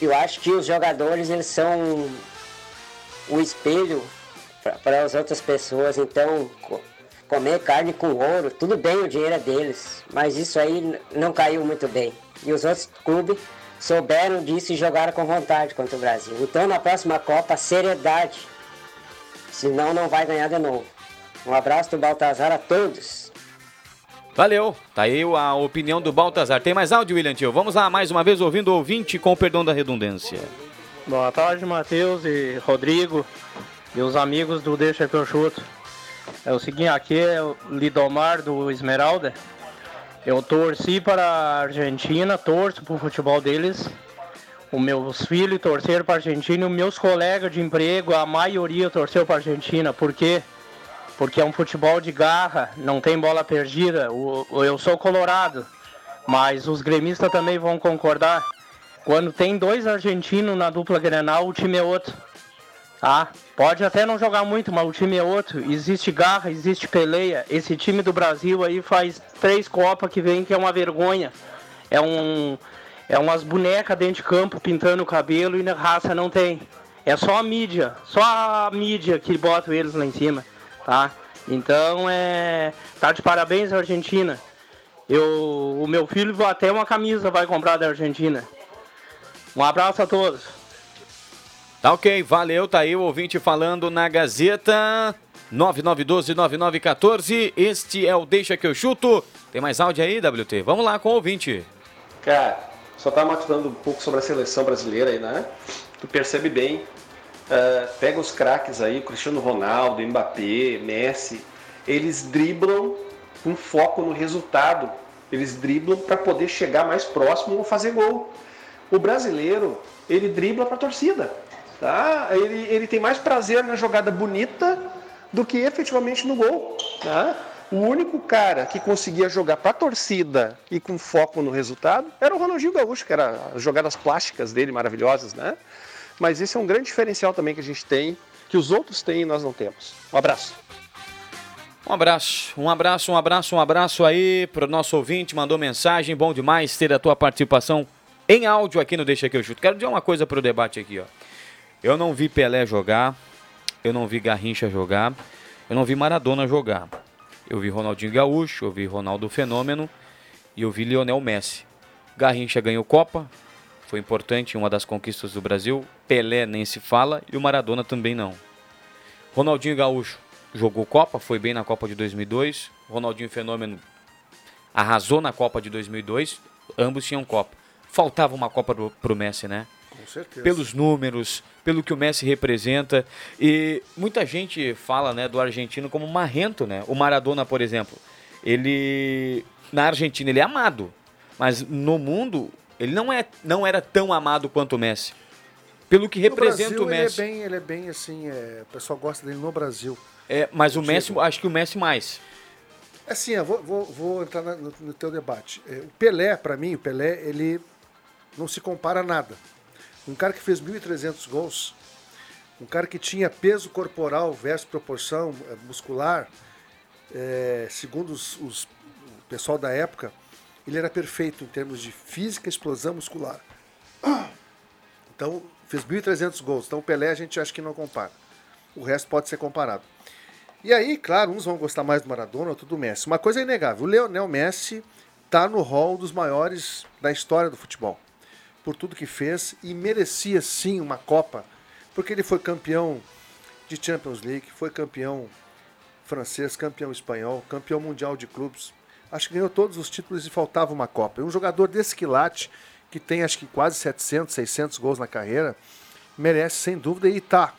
Speaker 25: eu acho que os jogadores eles são o espelho para as outras pessoas. Então, co- comer carne com ouro, tudo bem, o dinheiro é deles, mas isso aí não caiu muito bem. E os outros clubes souberam disso e jogaram com vontade contra o Brasil. Então, na próxima Copa, seriedade. Senão, não vai ganhar de novo. Um abraço do Baltazar a todos.
Speaker 6: Valeu, tá aí a opinião do Baltazar. Tem mais áudio, William Tio? Vamos lá, mais uma vez, ouvindo o ouvinte com o perdão da redundância.
Speaker 24: Boa tarde, Matheus e Rodrigo e os amigos do Deixa que eu chuto. É o seguinte, aqui é o Lidomar do Esmeralda. Eu torci para a Argentina, torço para o futebol deles. Os meus filhos torceram para a Argentina os meus colegas de emprego, a maioria torceu para a Argentina. Por quê? Porque é um futebol de garra, não tem bola perdida. Eu sou colorado, mas os gremistas também vão concordar. Quando tem dois argentinos na dupla Grenal, o time é outro. Tá? Pode até não jogar muito, mas o time é outro. Existe garra, existe peleia. Esse time do Brasil aí faz três copas que vem que é uma vergonha. É um é umas bonecas dentro de campo pintando o cabelo e na raça não tem. É só a mídia, só a mídia que bota eles lá em cima, tá? Então é tá de parabéns Argentina. Eu o meu filho até uma camisa vai comprar da Argentina. Um abraço a todos.
Speaker 6: Tá ok, valeu, tá aí o ouvinte falando na Gazeta 9912-9914. Este é o Deixa que eu chuto. Tem mais áudio aí, WT? Vamos lá com o ouvinte.
Speaker 26: Cara, só tá matutando um pouco sobre a seleção brasileira aí, né? Tu percebe bem. Ah, pega os craques aí, Cristiano Ronaldo, Mbappé, Messi, eles driblam com foco no resultado. Eles driblam para poder chegar mais próximo ou fazer gol. O brasileiro, ele dribla para a torcida. Tá? Ele, ele tem mais prazer na jogada bonita do que efetivamente no gol. Tá? O único cara que conseguia jogar para a torcida e com foco no resultado era o Ronaldinho Gaúcho, que era as jogadas plásticas dele maravilhosas, né? Mas esse é um grande diferencial também que a gente tem, que os outros têm e nós não temos. Um abraço.
Speaker 6: Um abraço, um abraço, um abraço, um abraço aí pro nosso ouvinte, mandou mensagem, bom demais ter a tua participação em áudio aqui no Deixa Que Eu Chuto. Quero dizer uma coisa pro debate aqui, ó. Eu não vi Pelé jogar, eu não vi Garrincha jogar, eu não vi Maradona jogar. Eu vi Ronaldinho Gaúcho, eu vi Ronaldo Fenômeno e eu vi Lionel Messi. Garrincha ganhou Copa, foi importante, uma das conquistas do Brasil. Pelé nem se fala e o Maradona também não. Ronaldinho Gaúcho jogou Copa, foi bem na Copa de 2002. Ronaldinho Fenômeno arrasou na Copa de 2002. Ambos tinham Copa. Faltava uma Copa pro, pro Messi, né?
Speaker 9: Com certeza.
Speaker 6: Pelos números, pelo que o Messi representa. E muita gente fala né, do argentino como marrento, né? O Maradona, por exemplo, ele. Na Argentina ele é amado. Mas no mundo, ele não, é, não era tão amado quanto o Messi. Pelo que representa
Speaker 9: no Brasil,
Speaker 6: o Messi.
Speaker 9: Ele é bem, ele é bem assim, é, o pessoal gosta dele no Brasil.
Speaker 6: É, mas o
Speaker 9: Digo.
Speaker 6: Messi, acho que o Messi mais.
Speaker 9: Assim, eu vou, vou, vou entrar no, no teu debate. É, o Pelé, pra mim, o Pelé, ele não se compara a nada. Um cara que fez 1.300 gols, um cara que tinha peso corporal versus proporção eh, muscular, eh, segundo os, os- o pessoal da época, ele era perfeito em termos de física explosão muscular. Então, fez 1.300 gols. Então, o Pelé a gente acha que não compara. O resto pode ser comparado. E aí, claro, uns vão gostar mais do Maradona, outros do Messi. Uma coisa é inegável, o Leonel Messi está no hall dos maiores da história do futebol. Por tudo que fez e merecia sim uma Copa, porque ele foi campeão de Champions League, foi campeão francês, campeão espanhol, campeão mundial de clubes. Acho que ganhou todos os títulos e faltava uma Copa. Um jogador desse quilate, que tem acho que quase 700, 600 gols na carreira, merece sem dúvida e está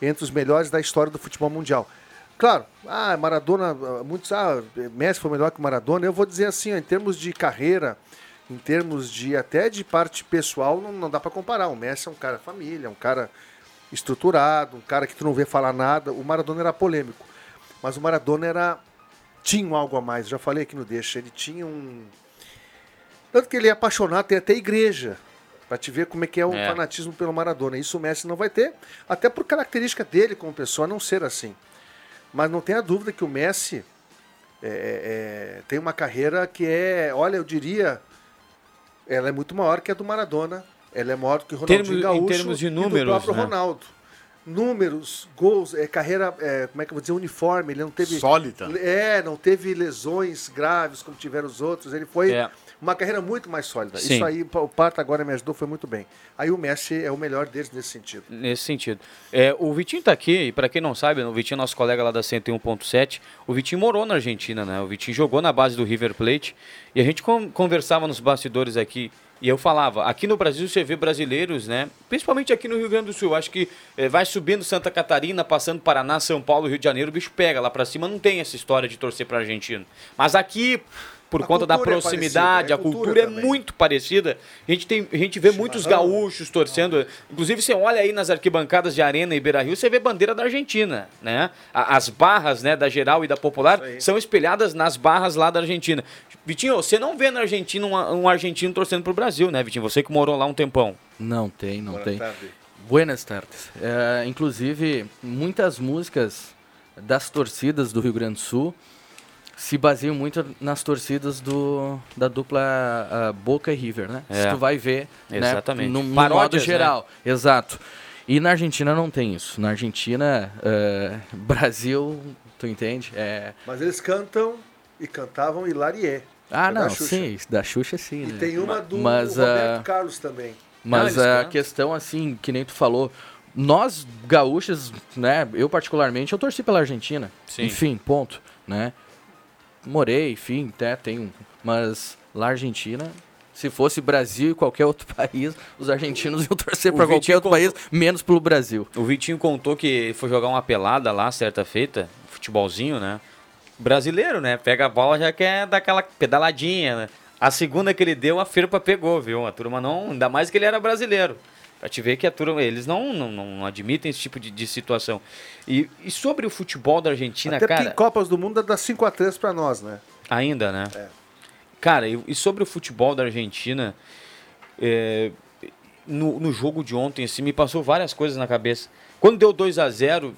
Speaker 9: entre os melhores da história do futebol mundial. Claro, ah, Maradona, muitos, ah, Messi foi melhor que Maradona. Eu vou dizer assim, ó, em termos de carreira, em termos de até de parte pessoal, não, não dá para comparar. O Messi é um cara família, um cara estruturado, um cara que tu não vê falar nada. O Maradona era polêmico, mas o Maradona era tinha algo a mais. Já falei aqui no deixa, ele tinha um tanto que ele é apaixonado, tem até igreja Pra te ver como é que é o
Speaker 6: É.
Speaker 9: fanatismo pelo Maradona. Isso o Messi não vai ter, até por característica dele como pessoa não ser assim. Mas não tenha dúvida que o Messi é, é, tem uma carreira que é, olha, eu diria, ela é muito maior que a do Maradona. Ela é maior que o Ronaldinho
Speaker 6: Termos- em
Speaker 9: Gaúcho
Speaker 6: termos de
Speaker 9: e
Speaker 6: números,
Speaker 9: do próprio
Speaker 6: né?
Speaker 9: Ronaldo. Números, gols, é, carreira, é, como é que eu vou dizer, uniforme. Ele não teve.
Speaker 10: Sólida.
Speaker 9: É, não teve lesões graves como tiveram os outros. Ele foi
Speaker 6: É.
Speaker 9: uma carreira muito mais sólida.
Speaker 6: Sim.
Speaker 9: Isso aí, o Parta agora me ajudou, foi muito bem. Aí o Messi é o melhor deles nesse sentido.
Speaker 6: Nesse sentido. É, o Vitinho tá aqui, e para quem não sabe, o Vitinho é nosso colega lá da 101.7. O Vitinho morou na Argentina, né? O Vitinho jogou na base do River Plate. E a gente con- conversava nos bastidores aqui. E eu falava, aqui no Brasil você vê brasileiros, né? Principalmente aqui no Rio Grande do Sul. Acho que eh, vai subindo Santa Catarina, passando Paraná, São Paulo, Rio de Janeiro, o bicho pega lá pra cima. Não tem essa história de torcer pra Argentina. Mas aqui, por
Speaker 9: A
Speaker 6: conta da
Speaker 9: é
Speaker 6: proximidade,
Speaker 9: parecida, é
Speaker 6: a cultura,
Speaker 9: cultura
Speaker 6: é muito parecida. A gente, tem, a gente vê muitos gaúchos torcendo. Inclusive, você olha aí nas arquibancadas de Arena e Beira Rio, você vê bandeira da Argentina. Né? A- As barras né, da geral e da popular são espelhadas nas barras lá da Argentina. Vitinho, você não vê na Argentina um, um argentino torcendo pro Brasil, né, Vitinho? Você que morou lá um tempão.
Speaker 27: Não tem, não
Speaker 6: Boa
Speaker 27: tem.
Speaker 6: tarde.
Speaker 27: Buenas tardes. É, inclusive, muitas músicas das torcidas do Rio Grande do Sul se baseiam muito nas torcidas do, da dupla ah, Boca e River, né?
Speaker 6: É.
Speaker 27: Se tu vai ver,
Speaker 6: Exatamente.
Speaker 27: né? No, no
Speaker 6: Paródias,
Speaker 27: modo
Speaker 6: né?
Speaker 27: geral. Exato. E na Argentina não tem isso. Na Argentina, eh, [laughs] Brasil, tu entende? É...
Speaker 9: Mas eles cantam e cantavam Hilarie.
Speaker 27: Ah,
Speaker 9: é da
Speaker 27: não,
Speaker 9: Xuxa.
Speaker 27: sim, da Xuxa sim.
Speaker 9: E
Speaker 27: né?
Speaker 9: tem uma do
Speaker 27: Mas,
Speaker 9: Roberto
Speaker 27: ah,
Speaker 9: Carlos também.
Speaker 27: Mas a questão, assim, que nem tu falou, nós gaúchos, né, eu particularmente, eu torci pela Argentina.
Speaker 6: Sim.
Speaker 27: Enfim, ponto, né? Morei, enfim, até tenho, mas lá Argentina, se fosse Brasil e qualquer outro [laughs] país, os argentinos iam torcer para qualquer outro país, menos pelo Brasil.
Speaker 6: O Vitinho contou que foi jogar uma pelada lá, certa feita, futebolzinho, né? Brasileiro, né? Pega a bola já quer dar aquela pedaladinha, né? A segunda que ele deu, a Ferpa pegou, viu? A turma não. Ainda mais que ele era brasileiro. Pra te ver que a turma, eles não, não, não admitem esse tipo de, de situação. E, e sobre o futebol da Argentina,
Speaker 9: Até
Speaker 6: cara.
Speaker 9: em Copas do Mundo dá 5x3 pra nós, né?
Speaker 6: Ainda, né?
Speaker 9: É.
Speaker 6: Cara, e, e sobre o futebol da Argentina, é, no, no jogo de ontem, assim, me passou várias coisas na cabeça. Quando deu 2 a 0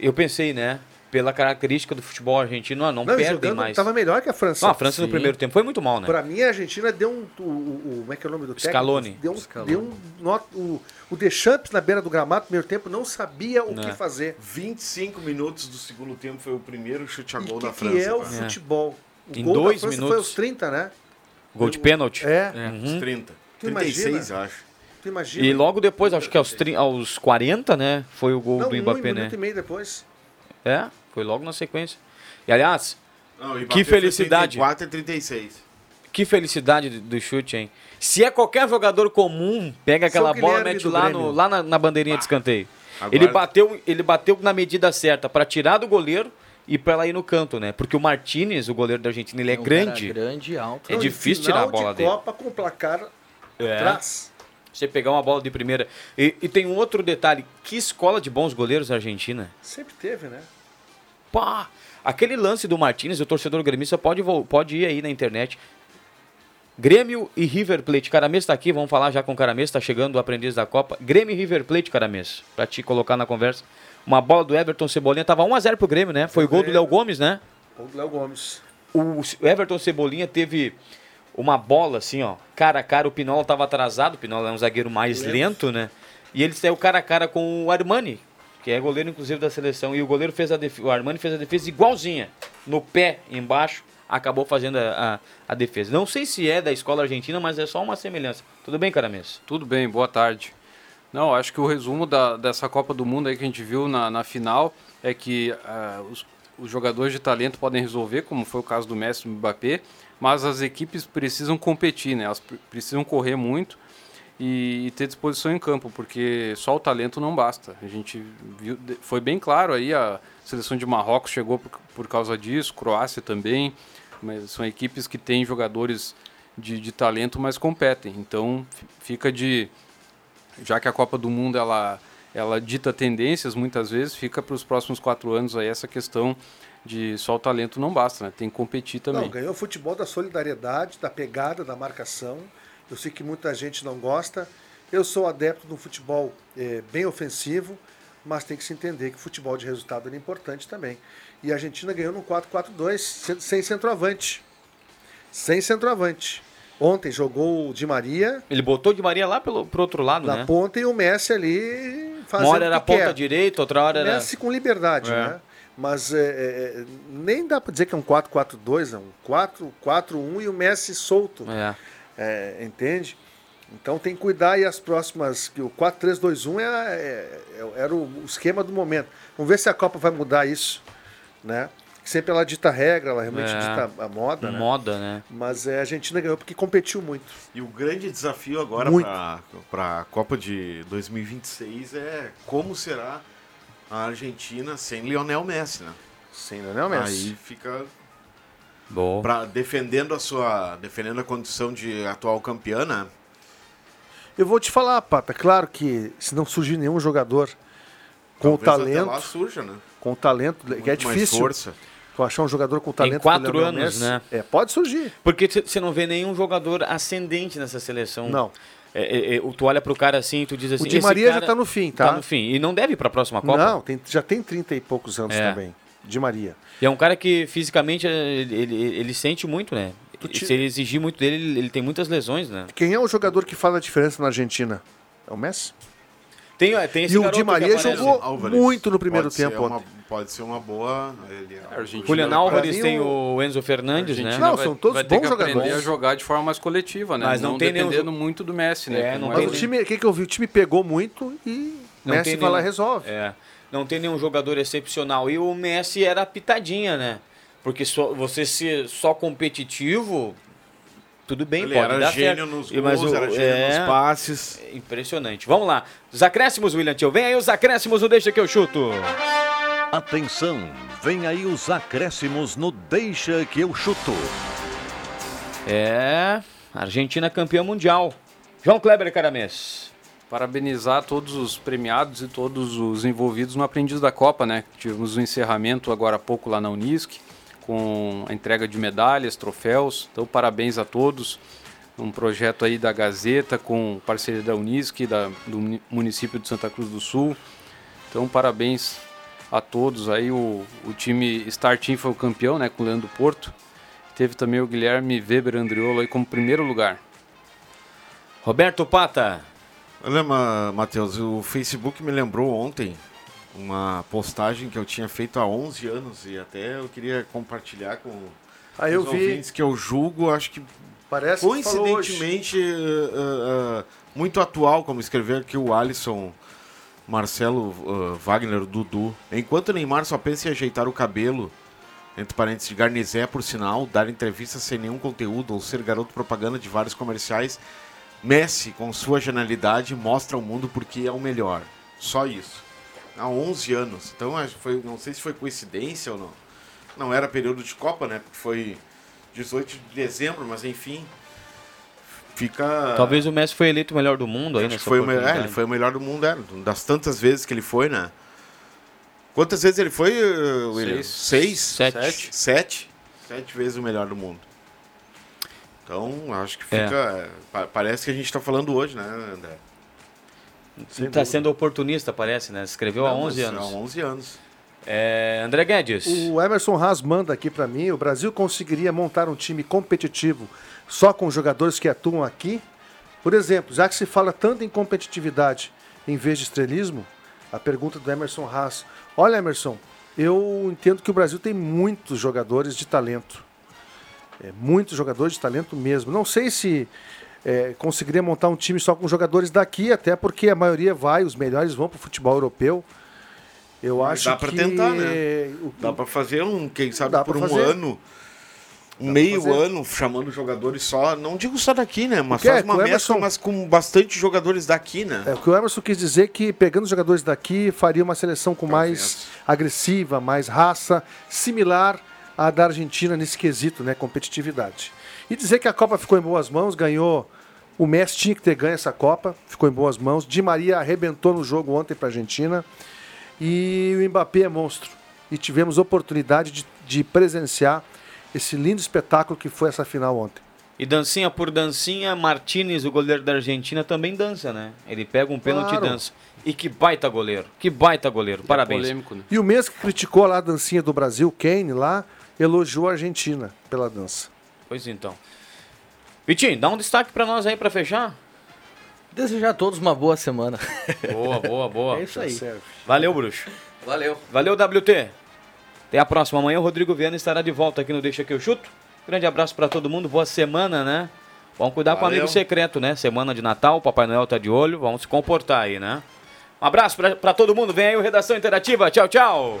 Speaker 6: eu pensei, né? Pela característica do futebol argentino, ah, não,
Speaker 9: Não,
Speaker 6: perdem
Speaker 9: jogando,
Speaker 6: mais.
Speaker 9: Tava melhor que a França.
Speaker 6: Não, a França no primeiro tempo foi muito mal, né?
Speaker 9: Pra mim, a Argentina deu um. O, o- como é que é o nome do técnico?
Speaker 6: Scaloni.
Speaker 9: Deu um.
Speaker 6: Scaloni.
Speaker 9: Deu um not- o, o Deschamps na beira do gramado, no primeiro tempo, não sabia o que
Speaker 10: Né.
Speaker 9: fazer.
Speaker 10: 25 minutos do segundo tempo foi o primeiro chute a gol
Speaker 9: que
Speaker 10: da
Speaker 9: que
Speaker 10: França.
Speaker 9: é o futebol? O
Speaker 6: Em
Speaker 9: gol da
Speaker 6: dois
Speaker 9: França foi
Speaker 6: minutos.
Speaker 9: aos 30, né?
Speaker 6: Gol de pênalti.
Speaker 9: É.
Speaker 6: Uhum.
Speaker 10: Uns 30.
Speaker 9: Tu
Speaker 10: 36,
Speaker 9: imagina?
Speaker 10: eu acho.
Speaker 9: Tu imagina?
Speaker 6: E logo depois, acho que aos, tri- aos 40, né? Foi o gol
Speaker 9: não,
Speaker 6: do
Speaker 9: um
Speaker 6: Mbappé,
Speaker 9: minuto
Speaker 6: né?
Speaker 9: e meio depois.
Speaker 6: É, foi logo na sequência. E aliás,
Speaker 10: Não, Mbappé
Speaker 6: que felicidade.
Speaker 10: 34 e 36.
Speaker 6: Que felicidade do, chute, hein? Se é qualquer jogador comum, pega aquela
Speaker 10: São
Speaker 6: bola,
Speaker 10: Guilherme
Speaker 6: mete lá, no, lá na, na bandeirinha de escanteio.
Speaker 10: Agora-
Speaker 6: Ele, bateu, ele bateu na medida certa para tirar do goleiro e para ela ir no canto, né? Porque o Martinez, o goleiro da Argentina, ele é,
Speaker 27: um cara
Speaker 6: grande.
Speaker 27: grande e alto.
Speaker 6: É
Speaker 9: Não, e
Speaker 6: difícil
Speaker 9: final
Speaker 6: tirar a bola
Speaker 9: de
Speaker 6: dele.
Speaker 9: Copa com placar
Speaker 6: É.
Speaker 9: atrás.
Speaker 6: Você pegar uma bola de primeira. E, e tem um outro detalhe: que escola de bons goleiros a Argentina?
Speaker 9: Sempre teve, né?
Speaker 6: Pá! Aquele lance do Martinez, o torcedor gremista pode, pode ir aí na internet. Grêmio e River Plate. Caramês tá aqui, vamos falar já com o Caramês, tá chegando o aprendiz da Copa. Grêmio e River Plate, Caramês, pra te colocar na conversa. Uma bola do Everton Cebolinha, tava 1x0 pro Grêmio, né? Foi o gol do Léo Gomes, né?
Speaker 9: Ou do Léo Gomes.
Speaker 6: O Everton Cebolinha teve uma bola assim, ó, cara a cara. O Pinola tava atrasado, o Pinola é um zagueiro mais
Speaker 9: Lento.
Speaker 6: lento, né? E ele saiu cara a cara com o Armani, que é goleiro inclusive da seleção. E o goleiro fez a defesa, o Armani fez a defesa igualzinha, no pé embaixo, acabou fazendo a, a, a defesa. Não sei se é da escola argentina, mas é só uma semelhança. Tudo bem, Caramês?
Speaker 23: Tudo bem, boa tarde. Não, acho que o resumo da- dessa Copa do Mundo aí que a gente viu na, na final é que ah, os, os jogadores de talento podem resolver, como foi o caso do Messi e do Mbappé, mas as equipes precisam competir, né? Elas pre- precisam correr muito e, e ter disposição em campo, porque só o talento não basta. A gente viu, foi bem claro aí, a seleção de Marrocos chegou por, por causa disso, Croácia também, mas são equipes que têm jogadores de, de talento, mas competem. Então fi- fica de já que a Copa do Mundo ela, ela dita tendências muitas vezes, fica para os próximos quatro anos aí essa questão de só o talento não basta, né? Tem que competir também.
Speaker 9: Não, ganhou o futebol da solidariedade, da pegada, da marcação. Eu sei que muita gente não gosta. Eu sou adepto de um futebol eh, bem ofensivo, mas tem que se entender que o futebol de resultado é importante também. E a Argentina ganhou no 4-4-2 sem- centroavante. Sem centroavante. Ontem jogou o Di Maria
Speaker 6: Ele botou o Di Maria lá pelo, pro outro lado,
Speaker 9: na
Speaker 6: né?
Speaker 9: ponta e o Messi ali fazendo
Speaker 6: Uma hora era a ponta direita, outra hora era...
Speaker 9: Messi com liberdade,
Speaker 6: É.
Speaker 9: né? Mas é, é, nem dá para dizer que é um 4-4-2, é um 4-4-1 e o Messi solto.
Speaker 6: É.
Speaker 9: É, entende? Então tem que cuidar e as próximas. que O 4-3-2-1 é, é- é- era o esquema do momento. Vamos ver se a Copa vai mudar isso. Né? Sempre ela dita regra, ela realmente
Speaker 6: É.
Speaker 9: dita a moda. Né?
Speaker 6: Moda, né?
Speaker 9: Mas é, a Argentina ganhou porque competiu muito.
Speaker 10: E o grande desafio agora para a Copa de 2026 é como será a Argentina sem Lionel Messi, né?
Speaker 9: Sem Lionel Messi.
Speaker 10: Aí fica
Speaker 6: Bom.
Speaker 10: pra, defendendo a sua defendendo a condição de atual campeã, né?
Speaker 9: Eu vou te falar, Pata, claro que se não surgir nenhum jogador com o
Speaker 10: Talvez até
Speaker 9: talento.
Speaker 10: lá surja, né?
Speaker 9: Com o talento, que é
Speaker 10: Muito mais
Speaker 9: difícil.
Speaker 10: força.
Speaker 9: Tu achar um jogador com talento.
Speaker 6: Em quatro
Speaker 9: o
Speaker 6: anos,
Speaker 9: Messi,
Speaker 6: né?
Speaker 9: É, pode surgir.
Speaker 6: Porque você não vê nenhum jogador ascendente nessa seleção.
Speaker 9: Não.
Speaker 6: É, é, é, tu olha pro cara assim e tu diz assim...
Speaker 9: O Di
Speaker 6: "Esse
Speaker 9: Maria já tá no fim, tá?
Speaker 6: Tá no fim. E não deve ir pra próxima Copa.
Speaker 9: Não, tem, já tem 30 e poucos anos
Speaker 6: É.
Speaker 9: também. Di Maria.
Speaker 6: E é um cara que fisicamente ele, ele, ele sente muito, né?
Speaker 9: te-
Speaker 6: Se ele exigir muito dele, ele, ele tem muitas lesões, né?
Speaker 9: Quem é o jogador que faz a diferença na Argentina? É o Messi?
Speaker 6: Tem, tem esse
Speaker 9: e o Di Maria jogou
Speaker 10: Álvares.
Speaker 9: muito no primeiro
Speaker 10: Pode ser
Speaker 9: tempo
Speaker 10: uma-
Speaker 9: ontem.
Speaker 10: pode ser uma boa. Ele é
Speaker 6: Julian Álvares tem
Speaker 9: o-
Speaker 6: o Enzo Fernandes, né?
Speaker 9: Não, são todos
Speaker 23: vai ter
Speaker 9: bons
Speaker 23: que aprender
Speaker 9: jogadores.
Speaker 23: a jogar de forma mais coletiva, né?
Speaker 6: Mas não tem nenhum
Speaker 23: dependendo
Speaker 6: jo-
Speaker 23: muito do Messi, né?
Speaker 6: É, não
Speaker 23: é
Speaker 9: Mas
Speaker 6: tem
Speaker 9: o
Speaker 23: o-
Speaker 9: time, o que, que eu vi? O time pegou muito e
Speaker 6: Não
Speaker 9: Messi
Speaker 6: tem
Speaker 9: vai lá e
Speaker 6: nenhum-
Speaker 9: resolve.
Speaker 6: É. Não tem nenhum jogador excepcional. E o Messi era pitadinha, né? Porque só, você ser só competitivo, tudo bem,
Speaker 10: Ele
Speaker 6: pode
Speaker 10: era
Speaker 6: dar
Speaker 10: gênio
Speaker 6: certo.
Speaker 10: nos
Speaker 6: E- mas
Speaker 10: gols,
Speaker 6: o-
Speaker 10: era gênio nos passes.
Speaker 6: é Impressionante. Vamos lá. Os acréscimos, William Tio. Vem aí os acréscimos, o Deixa que eu chuto.
Speaker 28: Atenção, vem aí os acréscimos no Deixa que eu chuto.
Speaker 6: É. Argentina campeã mundial. João Kleber Caramês.
Speaker 23: Parabenizar todos os premiados e todos os envolvidos no Aprendiz da Copa, né? Tivemos o encerramento agora há pouco lá na Unisc, com a entrega de medalhas, troféus. Então, parabéns a todos. Um projeto aí da Gazeta, com parceria da Unisc, da, do muni- município de Santa Cruz do Sul. Então, parabéns a todos aí. O, o time Star Team foi o campeão, né? Com o Leandro Porto. Teve também o Guilherme Weber Andriolo aí como primeiro lugar.
Speaker 6: Roberto Pata.
Speaker 10: Olha, Ma- Matheus, o Facebook me lembrou ontem uma postagem que eu tinha feito há 11 anos e até eu queria compartilhar com
Speaker 9: Ah,
Speaker 10: os
Speaker 9: vi.
Speaker 10: ouvintes que eu julgo, acho que
Speaker 9: Parece que falou hoje.
Speaker 10: coincidentemente eh, eh, muito atual, como escrever aqui o Alisson Marcelo eh, Wagner, Dudu. Enquanto Neymar só pensa em ajeitar o cabelo, entre parênteses, de Garnizé, por sinal, dar entrevistas sem nenhum conteúdo ou ser garoto propaganda de vários comerciais, Messi, com sua genialidade, mostra ao mundo porque é o melhor. Só isso. Há 11 anos. Então, foi, não sei se foi coincidência ou não. Não era período de Copa, né? Porque foi 18 de dezembro, mas enfim. Fica.
Speaker 6: Talvez o Messi foi eleito o melhor do mundo aí
Speaker 10: foi o melhor, é, ele foi o melhor do mundo, é, das tantas vezes que ele foi, né? Quantas vezes ele foi, eh, William?
Speaker 23: Seis.
Speaker 10: Seis?
Speaker 6: Sete?
Speaker 10: Sete? Sete vezes o melhor do mundo. Então, acho que
Speaker 6: É.
Speaker 10: fica. pa- Parece que a gente está falando hoje, né, André?
Speaker 6: Ele tá sendo oportunista, parece, né? Escreveu há
Speaker 10: Não,
Speaker 6: 11
Speaker 10: mas
Speaker 6: anos.
Speaker 10: Há 11 anos.
Speaker 6: É, André Guedes.
Speaker 9: O Emerson Haas manda aqui para mim, o Brasil conseguiria montar um time competitivo só com jogadores que atuam aqui? Por exemplo, já que se fala tanto em competitividade em vez de estrelismo, a pergunta do Emerson Haas. Olha, Emerson, eu entendo que o Brasil tem muitos jogadores de talento. É, muitos jogadores de talento mesmo. Não sei se é, conseguiria montar um time só com jogadores daqui, até porque a maioria vai, os melhores vão para o futebol europeu. Eu acho
Speaker 10: dá para tentar, né?
Speaker 9: o-
Speaker 10: Dá para fazer um, quem sabe,
Speaker 9: Dá
Speaker 10: por um
Speaker 9: fazer.
Speaker 10: ano. Um
Speaker 9: Dá
Speaker 10: meio ano chamando jogadores só, não digo só daqui, né? Mas
Speaker 9: Porque
Speaker 10: faz
Speaker 9: é,
Speaker 10: uma mescla,
Speaker 9: Emerson-
Speaker 10: mas com bastante jogadores daqui, né?
Speaker 9: É, o que o Emerson quis dizer que pegando os jogadores daqui faria uma seleção com mais agressiva, mais raça, similar à da Argentina nesse quesito, né, competitividade. E dizer que a Copa ficou em boas mãos, ganhou. O Messi tinha que ter ganho essa Copa, ficou em boas mãos. Di Maria arrebentou no jogo ontem para a Argentina. E o Mbappé é monstro. E tivemos oportunidade de, de presenciar esse lindo espetáculo que foi essa final ontem.
Speaker 6: E dancinha por dancinha, Martinez, o goleiro da Argentina, também dança, né? Ele pega um pênalti
Speaker 9: Claro.
Speaker 6: e dança. E que baita goleiro, que baita goleiro. Parabéns.
Speaker 23: polêmico, né?
Speaker 9: E o mesmo que criticou lá a dancinha do Brasil, Kane, lá, elogiou a Argentina pela dança.
Speaker 6: Pois então. Vitinho, dá um destaque pra nós aí pra fechar.
Speaker 27: Desejar a todos uma boa semana.
Speaker 6: Boa, boa, boa.
Speaker 27: É isso aí.
Speaker 6: Valeu, bruxo.
Speaker 27: Valeu.
Speaker 6: Valeu, WT. Até a próxima. Amanhã o Rodrigo Viana estará de volta aqui no Deixa Que Eu Chuto. Grande abraço pra todo mundo. Boa semana, né? Vamos cuidar com o
Speaker 10: Valeu.
Speaker 6: amigo secreto, né? Semana de Natal, Papai Noel tá de olho. Vamos se comportar aí, né? Um abraço pra, pra todo mundo. Vem aí o Redação Interativa. Tchau, tchau.